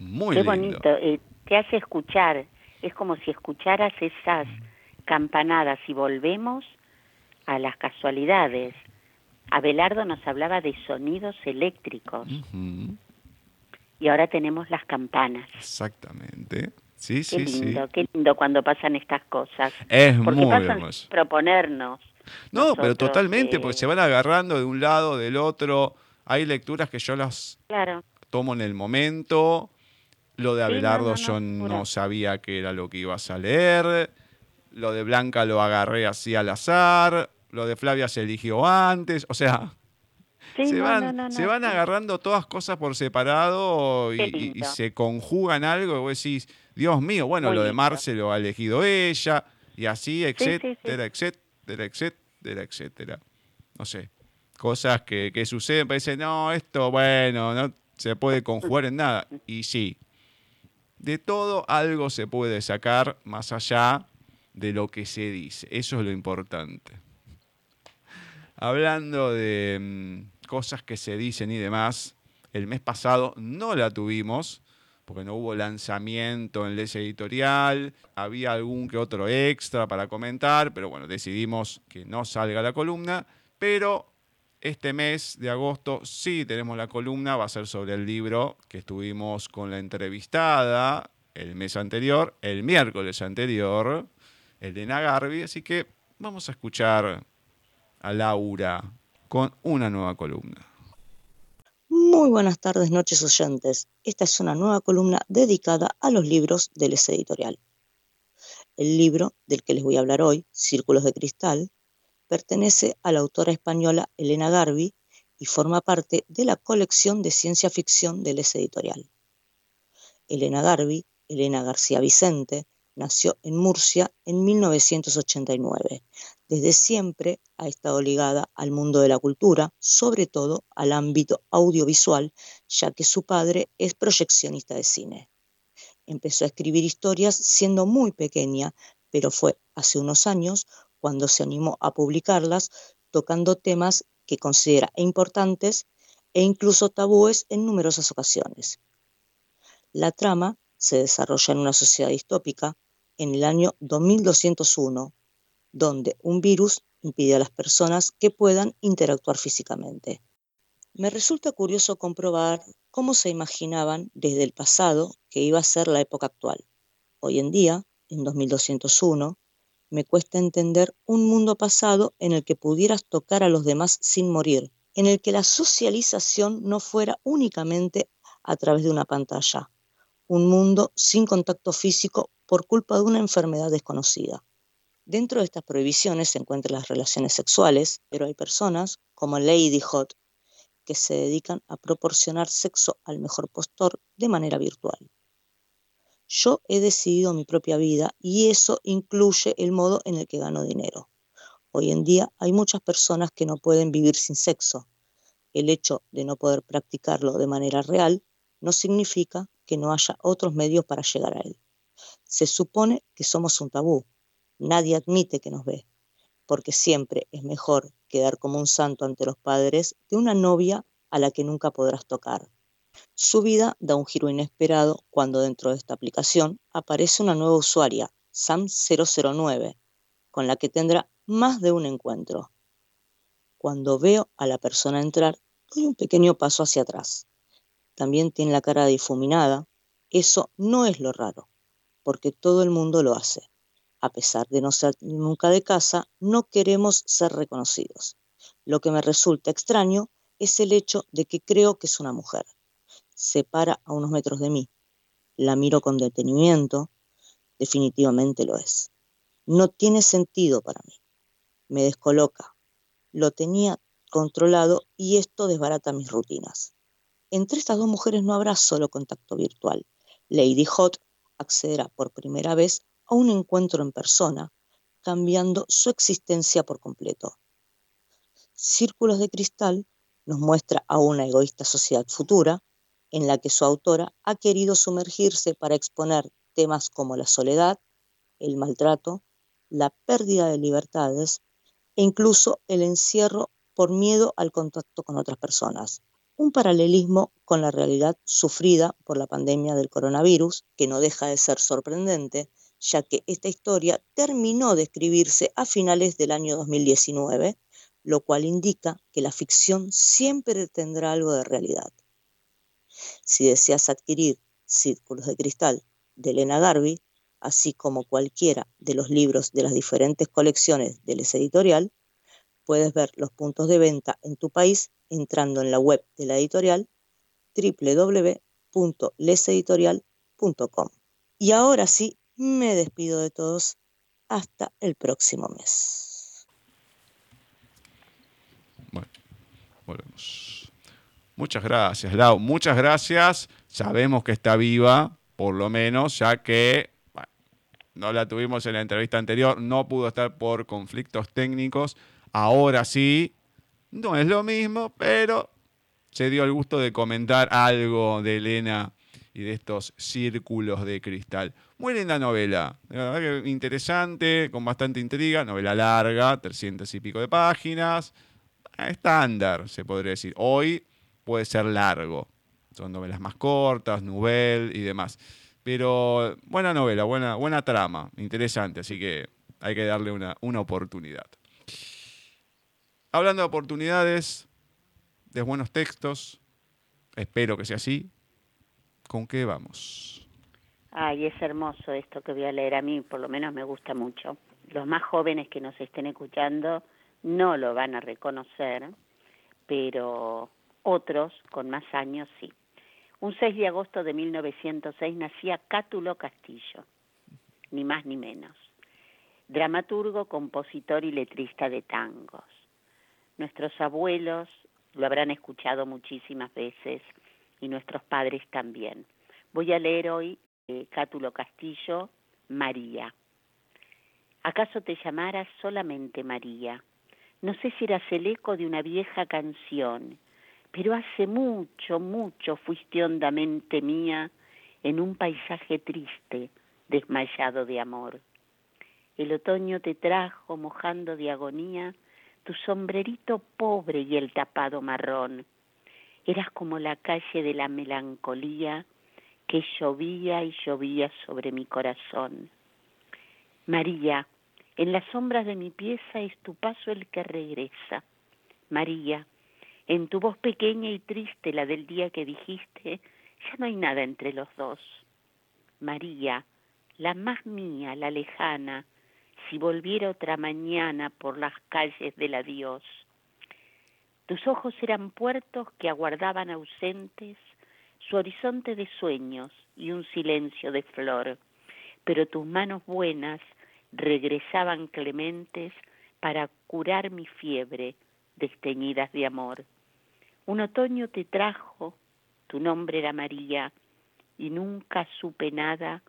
Muy Qué bonito, eh, te hace escuchar, es como si escucharas esas campanadas y volvemos a las casualidades. Abelardo nos hablaba de sonidos eléctricos y ahora tenemos las campanas. Exactamente. Sí, qué sí, lindo, sí. qué lindo cuando pasan estas cosas. Es porque muy pasan hermoso. proponernos. No, pero totalmente, eh, porque se van agarrando de un lado, del otro. Hay lecturas que yo las Claro, tomo en el momento. Lo de Sí, no, Abelardo no, no, yo no sabía que era lo que ibas a leer. Lo de Blanca lo agarré así al azar. Lo de Flavia se eligió antes. O sea, sí, se van, se van agarrando todas cosas por separado y, se conjugan algo. Y vos decís, Dios mío, bueno, Muy lo de. Marce lo ha elegido ella. Y así, sí, sí. etcétera, etcétera, etcétera, etcétera. No sé. Cosas que, que suceden, parece, no, esto, bueno, no se puede conjugar en nada. Y sí, de todo algo se puede sacar más allá de lo que se dice. Eso es lo importante. Hablando de mm, cosas que se dicen y demás, el mes pasado no la tuvimos porque no hubo lanzamiento en Les Editorial, había algún que otro extra para comentar, pero bueno, decidimos que no salga la columna, pero este mes de agosto sí tenemos la columna, va a ser sobre el libro que estuvimos con la entrevistada el mes anterior, el miércoles anterior, Elena Garbi, así que vamos a escuchar a Laura con una nueva columna. Muy buenas tardes, noches oyentes. Esta es una nueva columna dedicada a los libros del Les Editorial. El libro del que les voy a hablar hoy, Círculos de Cristal, pertenece a la autora española Elena Garbi y forma parte de la colección de ciencia ficción del Les Editorial. Elena Garbi, Elena García Vicente, nació en Murcia en 1989. Desde siempre ha estado ligada al mundo de la cultura, sobre todo al ámbito audiovisual, ya que su padre es proyeccionista de cine. Empezó a escribir historias siendo muy pequeña, pero fue hace unos años cuando se animó a publicarlas, tocando temas que considera importantes e incluso tabúes en numerosas ocasiones. La trama se desarrolla en una sociedad distópica en el año 2201, donde un virus impide a las personas que puedan interactuar físicamente. Me resulta curioso comprobar cómo se imaginaban desde el pasado que iba a ser la época actual. Hoy en día, en 2201, me cuesta entender un mundo pasado en el que pudieras tocar a los demás sin morir, en el que la socialización no fuera únicamente a través de una pantalla, un mundo sin contacto físico por culpa de una enfermedad desconocida. Dentro de estas prohibiciones se encuentran las relaciones sexuales, pero hay personas, como Lady Hot, que se dedican a proporcionar sexo al mejor postor de manera virtual. Yo he decidido mi propia vida y eso incluye el modo en el que gano dinero. Hoy en día hay muchas personas que no pueden vivir sin sexo. El hecho de no poder practicarlo de manera real no significa que no haya otros medios para llegar a él. Se supone que somos un tabú. Nadie admite que nos ve, porque siempre es mejor quedar como un santo ante los padres de una novia a la que nunca podrás tocar. Su vida da un giro inesperado cuando dentro de esta aplicación aparece una nueva usuaria, Sam009, con la que tendrá más de un encuentro. Cuando veo a la persona entrar, doy un pequeño paso hacia atrás. También tiene la cara difuminada. Eso no es lo raro, porque todo el mundo lo hace. A pesar de no ser nunca de casa, no queremos ser reconocidos. Lo que me resulta extraño es el hecho de que creo que es una mujer. Se para a unos metros de mí. La miro con detenimiento. Definitivamente lo es. No tiene sentido para mí. Me descoloca. Lo tenía controlado y esto desbarata mis rutinas. Entre estas dos mujeres no habrá solo contacto virtual. Lady Hot accederá por primera vez a un encuentro en persona, cambiando su existencia por completo. Círculos de Cristal nos muestra a una egoísta sociedad futura en la que su autora ha querido sumergirse para exponer temas como la soledad, el maltrato, la pérdida de libertades e incluso el encierro por miedo al contacto con otras personas. Un paralelismo con la realidad sufrida por la pandemia del coronavirus, que no deja de ser sorprendente, ya que esta historia terminó de escribirse a finales del año 2019, lo cual indica que la ficción siempre tendrá algo de realidad. Si deseas adquirir Círculos de Cristal de Elena Garvey, así como cualquiera de los libros de las diferentes colecciones del editorial, puedes ver los puntos de venta en tu país entrando en la web de la editorial www.leseditorial.com. Y ahora sí, me despido de todos. Hasta el próximo mes. Bueno, volvemos. Muchas gracias, Lau. Muchas gracias. Sabemos que está viva, por lo menos, ya que no la tuvimos en la entrevista anterior, no pudo estar por conflictos técnicos. Ahora sí, no es lo mismo, pero se dio el gusto de comentar algo de Elena y de estos círculos de cristal. Muy linda novela, interesante, con bastante intriga, novela larga, 300 y pico de páginas, estándar, se podría decir. Hoy puede ser largo, son novelas más cortas, novel y demás. Pero buena novela, buena, buena trama, interesante, así que hay que darle una, una oportunidad. Hablando de oportunidades, de buenos textos, espero que sea así. ¿Con qué vamos? Ay, es hermoso esto que voy a leer a mí, por lo menos me gusta mucho. Los más jóvenes que nos estén escuchando no lo van a reconocer, pero otros con más años sí. Un 6 de agosto de 1906 nacía Cátulo Castillo, ni más ni menos. Dramaturgo, compositor y letrista de tangos. Nuestros abuelos lo habrán escuchado muchísimas veces y nuestros padres también. Voy a leer hoy Cátulo Castillo, María. ¿Acaso te llamaras solamente María? No sé si eras el eco de una vieja canción, pero hace mucho, mucho fuiste hondamente mía en un paisaje triste, desmayado de amor. El otoño te trajo, mojando de agonía, tu sombrerito pobre y el tapado marrón. Eras como la calle de la melancolía que llovía y llovía sobre mi corazón. María, en las sombras de mi pieza es tu paso el que regresa. María, en tu voz pequeña y triste, la del día que dijiste, ya no hay nada entre los dos. María, la más mía, la lejana, si volviera otra mañana por las calles del adiós. Tus ojos eran puertos que aguardaban ausentes su horizonte de sueños y un silencio de flor, pero tus manos buenas regresaban clementes para curar mi fiebre desteñidas de amor. Un otoño te trajo, tu nombre era María, y nunca supe nada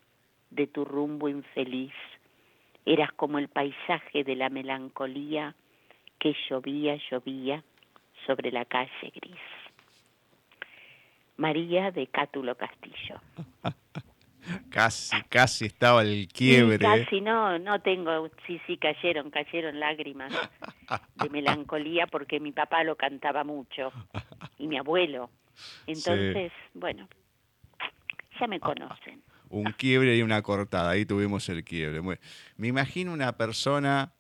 de tu rumbo infeliz. Eras como el paisaje de la melancolía que llovía, llovía sobre la calle gris. María de Cátulo Castillo. casi, casi estaba el quiebre. casi no, no tengo, sí, sí, cayeron, cayeron lágrimas de melancolía porque mi papá lo cantaba mucho y mi abuelo. Entonces, bueno, ya me conocen. Un quiebre y una cortada, ahí tuvimos el quiebre. Me imagino una persona,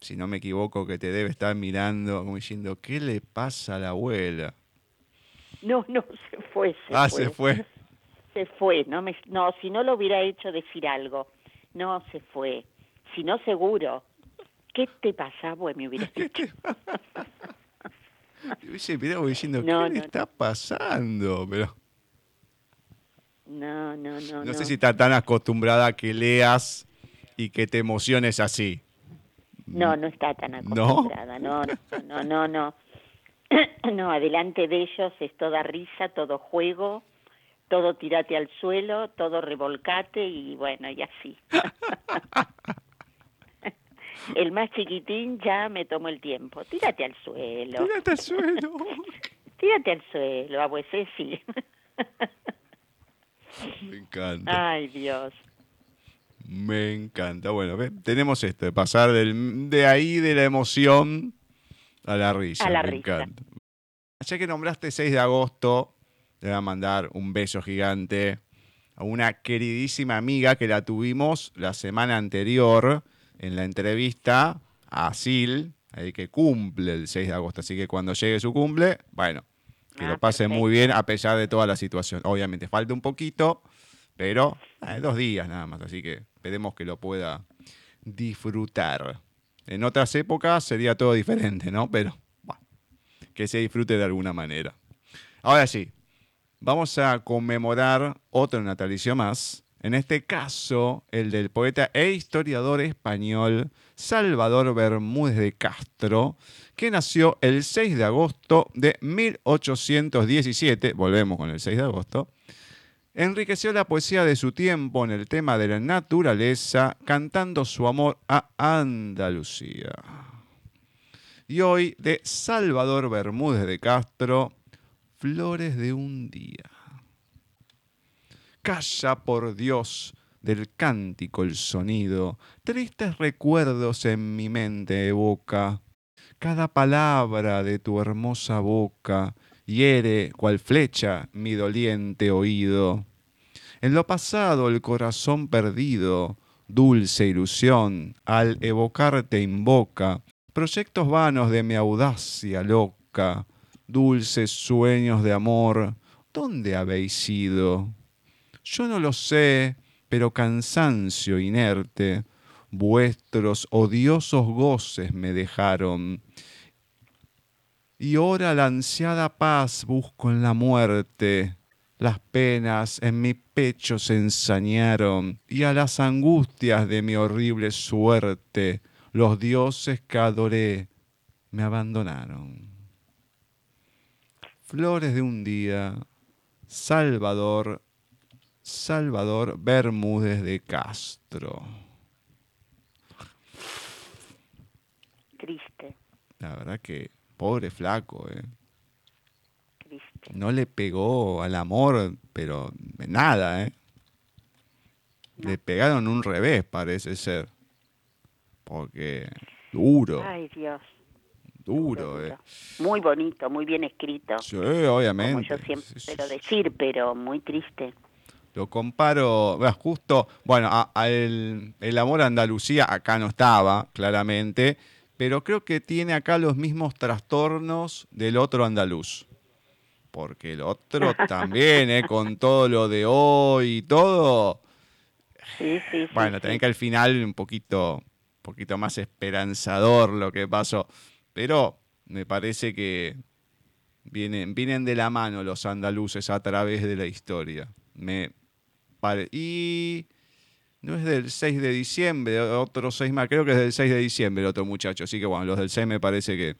si no me equivoco, que te debe estar mirando como diciendo, ¿qué le pasa a la abuela? No, no, se fue. Se ah, se fue se fue, no, me, no, si no lo hubiera hecho decir algo, no se fue, si no seguro, ¿qué te pasa? Bueno, me hubiera dicho. hubiese mirado diciendo, ¿qué le está pasando? Pero... No, no, no. No sé si estás tan acostumbrada a que leas y que te emociones así. No, no está tan acostumbrada, no, no, no, no. No, no adelante de ellos es toda risa, todo juego todo tirate al suelo, todo revolcate y bueno, y así. el más chiquitín ya me tomó el tiempo. Tírate al suelo. Tírate al suelo. Tírate al suelo, abuelo, sí. me encanta. Ay, Dios. Me encanta. Bueno, tenemos esto, de pasar del, de ahí de la emoción a la risa. A la me risa. encanta. Ya que nombraste 6 de agosto, le voy a mandar un beso gigante a una queridísima amiga que la tuvimos la semana anterior en la entrevista a Sil, ahí que cumple el 6 de agosto. Así que cuando llegue su cumple, bueno, que lo ah, pase muy bien a pesar de toda la situación. Obviamente falta un poquito, pero eh, dos días nada más. Así que esperemos que lo pueda disfrutar. En otras épocas sería todo diferente, ¿no? Pero bueno, que se disfrute de alguna manera. Ahora sí, vamos a conmemorar otro natalicio más, en este caso el del poeta e historiador español Salvador Bermúdez de Castro, que nació el 6 de agosto de 1817, volvemos con el 6 de agosto, enriqueció la poesía de su tiempo en el tema de la naturaleza, cantando su amor a Andalucía. Y hoy de Salvador Bermúdez de Castro, flores de un día. Calla por Dios del cántico el sonido, tristes recuerdos en mi mente evoca. Cada palabra de tu hermosa boca hiere cual flecha mi doliente oído. En lo pasado el corazón perdido, dulce ilusión, al evocarte invoca proyectos vanos de mi audacia loca dulces sueños de amor, ¿dónde habéis ido? Yo no lo sé, pero cansancio inerte, vuestros odiosos goces me dejaron. Y ahora la ansiada paz busco en la muerte, las penas en mi pecho se ensañaron, y a las angustias de mi horrible suerte, los dioses que adoré me abandonaron. Flores de un día, Salvador, Salvador Bermúdez de Castro. Triste. La verdad que pobre flaco, ¿eh? Triste. No le pegó al amor, pero nada, ¿eh? Le pegaron un revés, parece ser. Porque duro. Ay, Dios. Duro, eh. Muy bonito, muy bien escrito. Sí, obviamente. Como yo siempre quiero decir, pero muy triste. Lo comparo, justo, bueno, el, el amor a Andalucía acá no estaba, claramente, pero creo que tiene acá los mismos trastornos del otro andaluz. Porque el otro también, ¿eh? con todo lo de hoy y todo. Sí, sí, bueno, también que al final un poquito, un poquito más esperanzador lo que pasó. Pero me parece que vienen, vienen de la mano los andaluces a través de la historia. Me y no es del 6 de diciembre, otro 6 más, creo que es del 6 de diciembre el otro muchacho. Así que bueno, los del 6 me parece que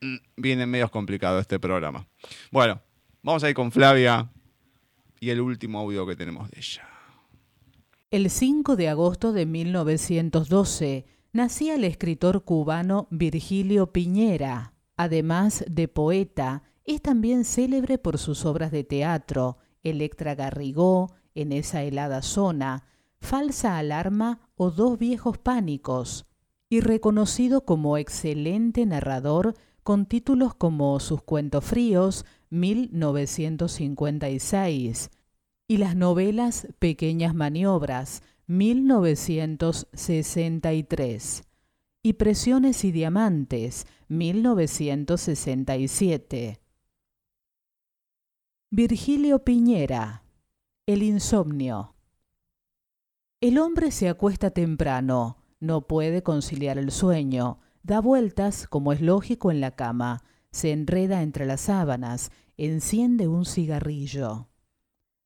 mm, vienen medios complicados este programa. Bueno, vamos a ir con Flavia y el último audio que tenemos de ella. El 5 de agosto de 1912 nacía el escritor cubano Virgilio Piñera. Además de poeta, es también célebre por sus obras de teatro, Electra Garrigó, En esa helada zona, Falsa alarma o Dos viejos pánicos, y reconocido como excelente narrador con títulos como Sus cuentos fríos, 1956, y las novelas Pequeñas maniobras, 1963, y Presiones y Diamantes, 1967. Virgilio Piñera, El insomnio. El hombre se acuesta temprano, no puede conciliar el sueño, da vueltas, como es lógico, en la cama, se enreda entre las sábanas, enciende un cigarrillo.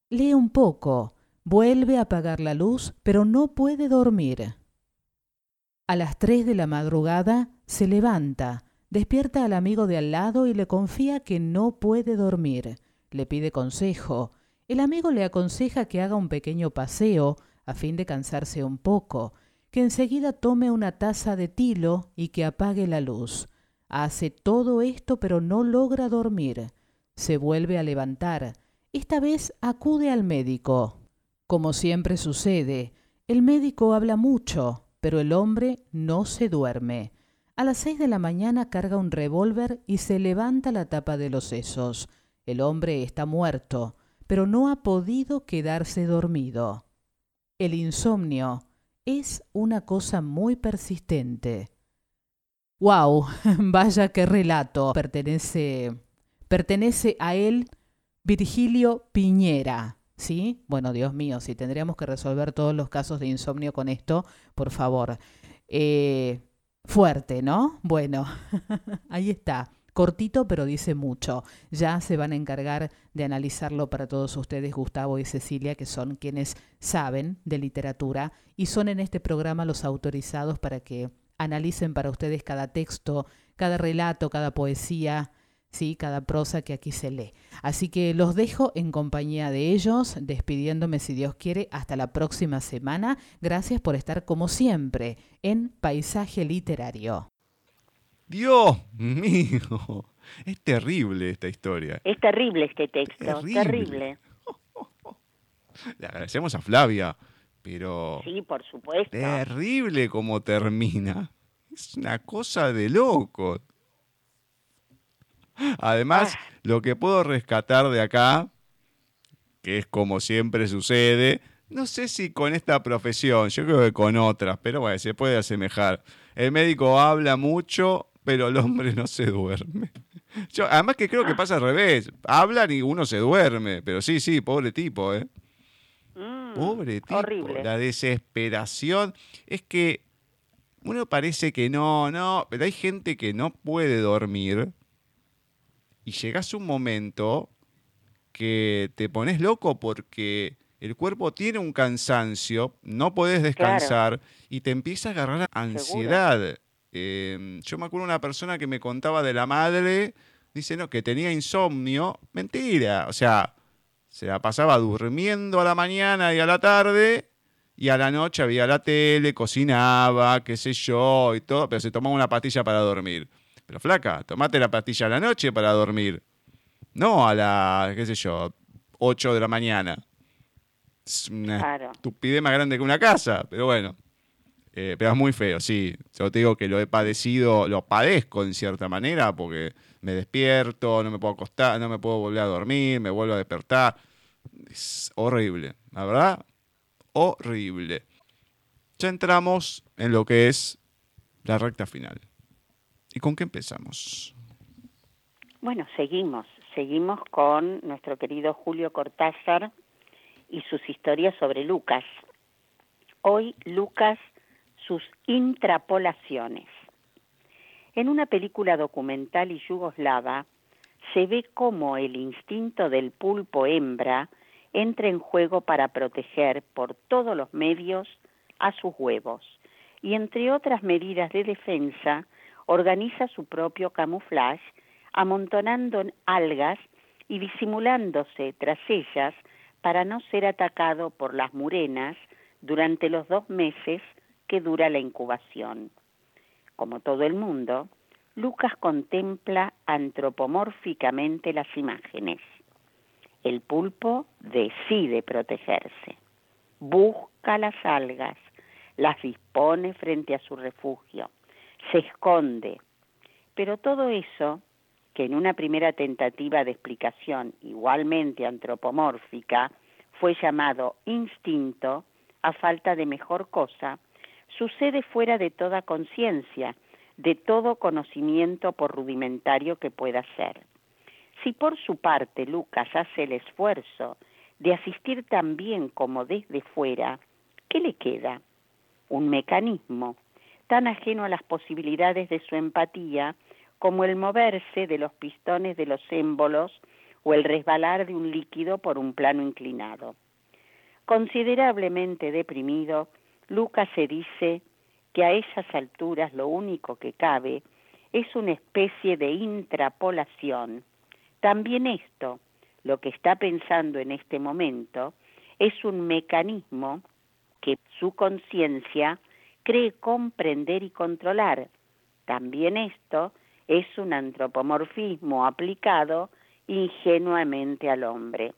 Lee un poco, vuelve a apagar la luz, pero no puede dormir. A las tres de la madrugada se levanta, despierta al amigo de al lado y le confía que no puede dormir le pide consejo. El amigo le aconseja que haga un pequeño paseo a fin de cansarse un poco, que enseguida tome una taza de tilo y que apague la luz. Hace todo esto pero no logra dormir. Se vuelve a levantar. Esta vez acude al médico. Como siempre sucede, el médico habla mucho, pero el hombre no se duerme. A las seis de la mañana carga un revólver y se levanta la tapa de los sesos. El hombre está muerto, pero no ha podido quedarse dormido. El insomnio es una cosa muy persistente. ¡Wow! Vaya qué relato. Pertenece, pertenece a él Virgilio Piñera. ¿Sí? Bueno, Dios mío, si tendríamos que resolver todos los casos de insomnio con esto, por favor. Eh, fuerte, ¿no? Bueno, ahí está cortito pero dice mucho. Ya se van a encargar de analizarlo para todos ustedes, Gustavo y Cecilia, que son quienes saben de literatura y son en este programa los autorizados para que analicen para ustedes cada texto, cada relato, cada poesía, ¿sí? cada prosa que aquí se lee. Así que los dejo en compañía de ellos, despidiéndome si Dios quiere hasta la próxima semana. Gracias por estar como siempre en Paisaje Literario. Dios mío, es terrible esta historia. Es terrible este texto, terrible. Le agradecemos a Flavia, pero... Sí, por supuesto. Terrible como termina. Es una cosa de loco. Además, ah. lo que puedo rescatar de acá, que es como siempre sucede, no sé si con esta profesión, yo creo que con otras, pero bueno, se puede asemejar. El médico habla mucho pero el hombre no se duerme. Yo, además que creo que pasa al revés. Hablan y uno se duerme. Pero sí, sí, pobre tipo, ¿eh? Mm, pobre tipo. Horrible. La desesperación. Es que uno parece que no, no, pero hay gente que no puede dormir y llegas a un momento que te pones loco porque el cuerpo tiene un cansancio, no puedes descansar y te empieza a agarrar ansiedad. Em, yo me acuerdo de una persona que me contaba de la madre, dice, no, que tenía insomnio. Mentira, o sea, se la pasaba durmiendo a la mañana y a la tarde, y a la noche había la tele, cocinaba, qué sé yo, y todo, pero se tomaba una pastilla para dormir. Pero flaca, tomate la pastilla a la noche para dormir. No a la, qué sé yo, 8 de la mañana. Es una estupidez más grande que una casa, pero bueno. Eh, pero es muy feo, sí. Yo te digo que lo he padecido, lo padezco en cierta manera, porque me despierto, no me puedo acostar, no me puedo volver a dormir, me vuelvo a despertar. Es horrible, la verdad, horrible. Ya entramos en lo que es la recta final. ¿Y con qué empezamos? Bueno, seguimos, seguimos con nuestro querido Julio Cortázar y sus historias sobre Lucas. Hoy Lucas sus intrapolaciones. En una película documental y yugoslava se ve cómo el instinto del pulpo hembra entra en juego para proteger por todos los medios a sus huevos y entre otras medidas de defensa organiza su propio camuflaje amontonando algas y disimulándose tras ellas para no ser atacado por las murenas durante los dos meses que dura la incubación. Como todo el mundo, Lucas contempla antropomórficamente las imágenes. El pulpo decide protegerse, busca las algas, las dispone frente a su refugio, se esconde. Pero todo eso, que en una primera tentativa de explicación igualmente antropomórfica fue llamado instinto, a falta de mejor cosa, sucede fuera de toda conciencia, de todo conocimiento por rudimentario que pueda ser. Si por su parte Lucas hace el esfuerzo de asistir también como desde fuera, ¿qué le queda? Un mecanismo tan ajeno a las posibilidades de su empatía como el moverse de los pistones de los émbolos o el resbalar de un líquido por un plano inclinado. Considerablemente deprimido, Lucas se dice que a esas alturas lo único que cabe es una especie de intrapolación. También esto, lo que está pensando en este momento, es un mecanismo que su conciencia cree comprender y controlar. También esto es un antropomorfismo aplicado ingenuamente al hombre.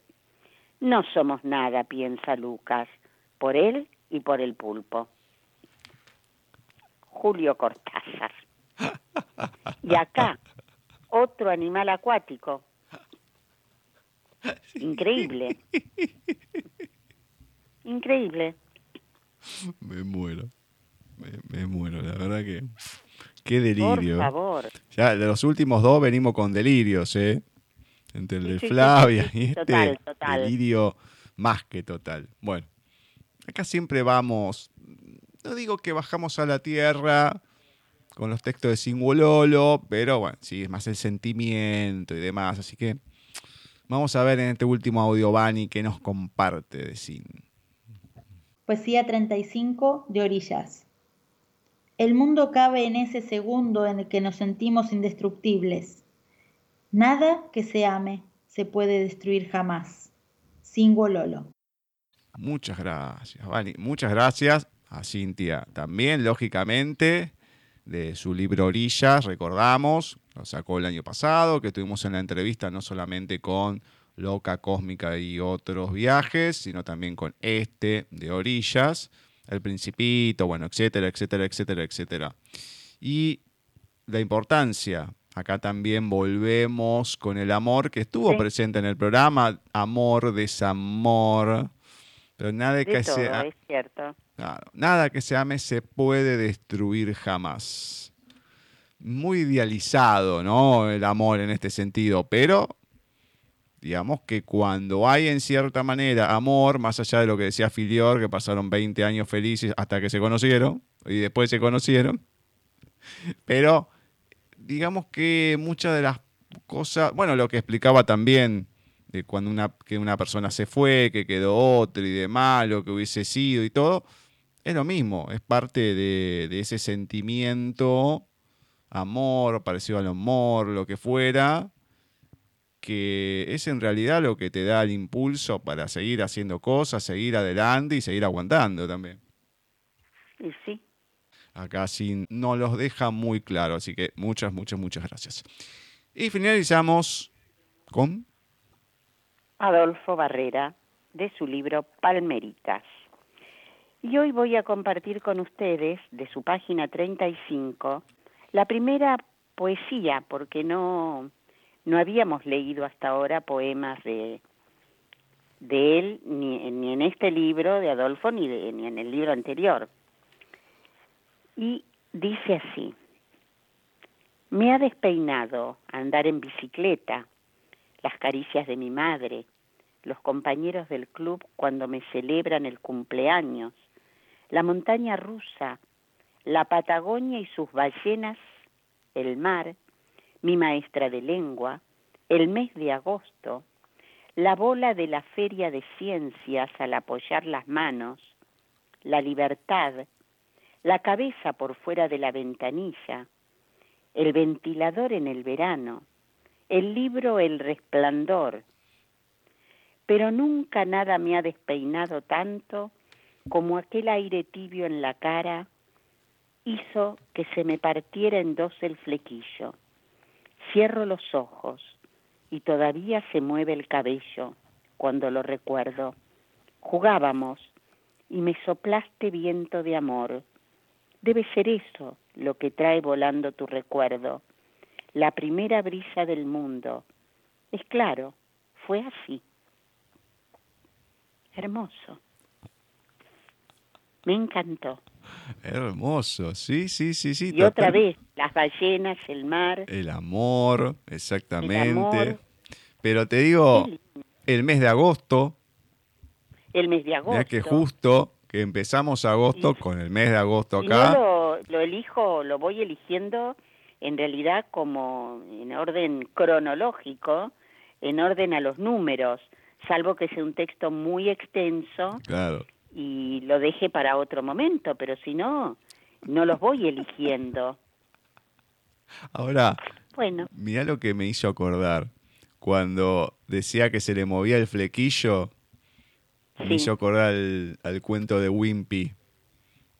No somos nada, piensa Lucas, por él y por el pulpo. Julio Cortázar. Y acá, otro animal acuático. Increíble. Increíble. Me muero. Me, muero, la verdad que. Qué delirio. Por favor. Ya, de los últimos dos venimos con delirios, ¿eh? Entre el de Flavia y este. Total, total. Delirio más que total. Bueno, acá siempre vamos no digo que bajamos a la tierra con los textos de Singololo, pero bueno, sí, es más el sentimiento y demás. Así que vamos a ver en este último audio Bani qué nos comparte de Sin. Poesía 35 de Orillas. El mundo cabe en ese segundo en el que nos sentimos indestructibles. Nada que se ame se puede destruir jamás. Singololo. Muchas gracias, Bani. Muchas gracias a Cintia también, lógicamente, de su libro Orillas, recordamos, lo sacó el año pasado, que estuvimos en la entrevista no solamente con Loca Cósmica y otros viajes, sino también con este de Orillas, El Principito, bueno, etcétera, etcétera, etcétera, etcétera. Y la importancia, acá también volvemos con el amor que estuvo presente en el programa, amor, desamor, pero nada que sea... Es cierto nada que se ame se puede destruir jamás. Muy idealizado, ¿no? El amor en este sentido, pero digamos que cuando hay en cierta manera amor, más allá de lo que decía Filior, que pasaron 20 años felices hasta que se conocieron y después se conocieron, pero digamos que muchas de las cosas, bueno, lo que explicaba también de cuando una, que una persona se fue, que quedó otro y demás, lo que hubiese sido y todo, es lo mismo, es parte de, ese sentimiento, amor, parecido al amor, lo que fuera, que es en realidad lo que te da el impulso para seguir haciendo cosas, seguir adelante y seguir aguantando también. Y sí. Acá sí no los deja muy claro, así que muchas, muchas, muchas gracias. Y finalizamos con Adolfo Barrera, de su libro Palmeritas. Y hoy voy a compartir con ustedes, de su página 35, la primera poesía, porque no, no habíamos leído hasta ahora poemas de, de él, ni, ni en este libro de Adolfo, ni, ni en el libro anterior. Y dice así, me ha despeinado andar en bicicleta, las caricias de mi madre, los compañeros del club cuando me celebran el cumpleaños, la montaña rusa, la Patagonia y sus ballenas, el mar, mi maestra de lengua, el mes de agosto, la bola de la feria de ciencias al apoyar las manos, la libertad, la cabeza por fuera de la ventanilla, el ventilador en el verano, el libro El resplandor. Pero nunca nada me ha despeinado tanto como aquel aire tibio en la cara hizo que se me partiera en dos el flequillo. Cierro los ojos y todavía se mueve el cabello cuando lo recuerdo. Jugábamos y me soplaste viento de amor. Debe ser eso lo que trae volando tu recuerdo, la primera brisa del mundo. Es claro, fue así. Hermoso. Me encantó. Hermoso, sí, sí, sí, sí. Y otra vez, las ballenas, el mar. El amor, exactamente. Pero te digo, el mes de agosto. El mes de agosto. Ya que justo que empezamos agosto con el mes de agosto acá. lo, lo elijo, lo voy eligiendo en realidad como en orden cronológico, en orden a los números, salvo que sea un texto muy extenso. Claro y lo deje para otro momento, pero si no, no los voy eligiendo. Ahora, bueno. mira lo que me hizo acordar. Cuando decía que se le movía el flequillo, me hizo acordar al, cuento de Wimpy,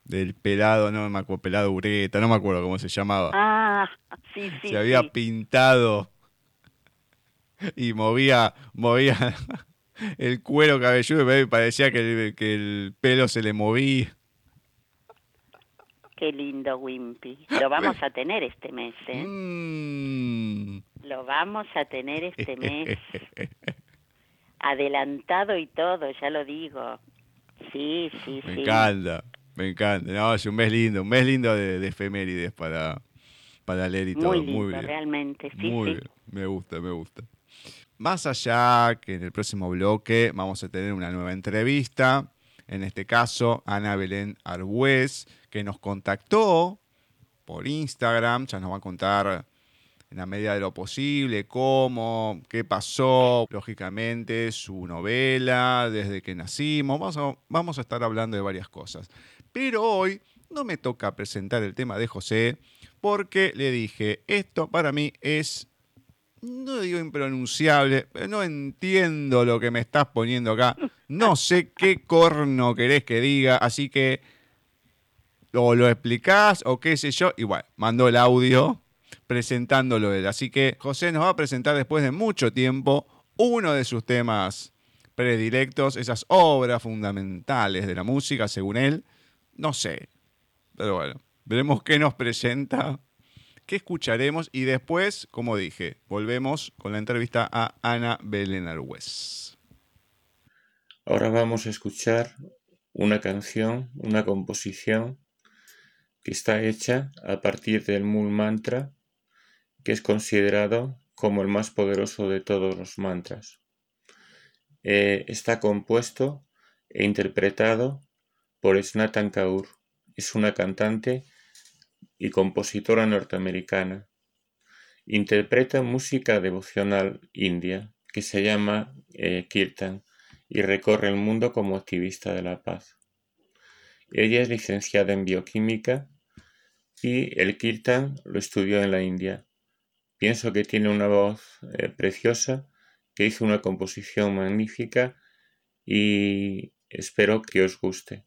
del pelado, no me acuerdo, pelado Ureta, no me acuerdo cómo se llamaba. Ah, sí, sí. Se había pintado y movía, movía el cuero cabelludo y parecía que el, que el pelo se le movía. Qué lindo Wimpy. Lo vamos a tener este mes, ¿eh? Mm. Lo vamos a tener este mes. Adelantado y todo, ya lo digo. Sí, sí, me sí. Me encanta, me encanta. No, es un mes lindo, un mes lindo de, efemérides para, para leer y todo. Muy lindo, realmente, sí, Muy Bien. Me gusta, me gusta. Más allá que en el próximo bloque vamos a tener una nueva entrevista, en este caso Ana Belén Arbuez, que nos contactó por Instagram, ya nos va a contar en la medida de lo posible cómo, qué pasó, lógicamente su novela, desde que nacimos, vamos vamos a estar hablando de varias cosas. Pero hoy no me toca presentar el tema de José porque le dije, esto para mí es no digo impronunciable, pero no entiendo lo que me estás poniendo acá. No sé qué corno querés que diga, así que o lo explicás o qué sé yo. Igual, mandó el audio presentándolo él. Así que José nos va a presentar después de mucho tiempo uno de sus temas predilectos, esas obras fundamentales de la música, según él. No sé, pero bueno, veremos qué nos presenta ¿Qué escucharemos? Y después, como dije, volvemos con la entrevista a Ana Belén Argüez. Ahora vamos a escuchar una canción, una composición que está hecha a partir del Mool Mantra, que es considerado como el más poderoso de todos los mantras. Eh, está compuesto e interpretado por Snatan Kaur. Es una cantante y compositora norteamericana. Interpreta música devocional india que se llama eh, Kirtan y recorre el mundo como activista de la paz. Ella es licenciada en bioquímica y el Kirtan lo estudió en la India. Pienso que tiene una voz eh, preciosa, que hizo una composición magnífica y espero que os guste.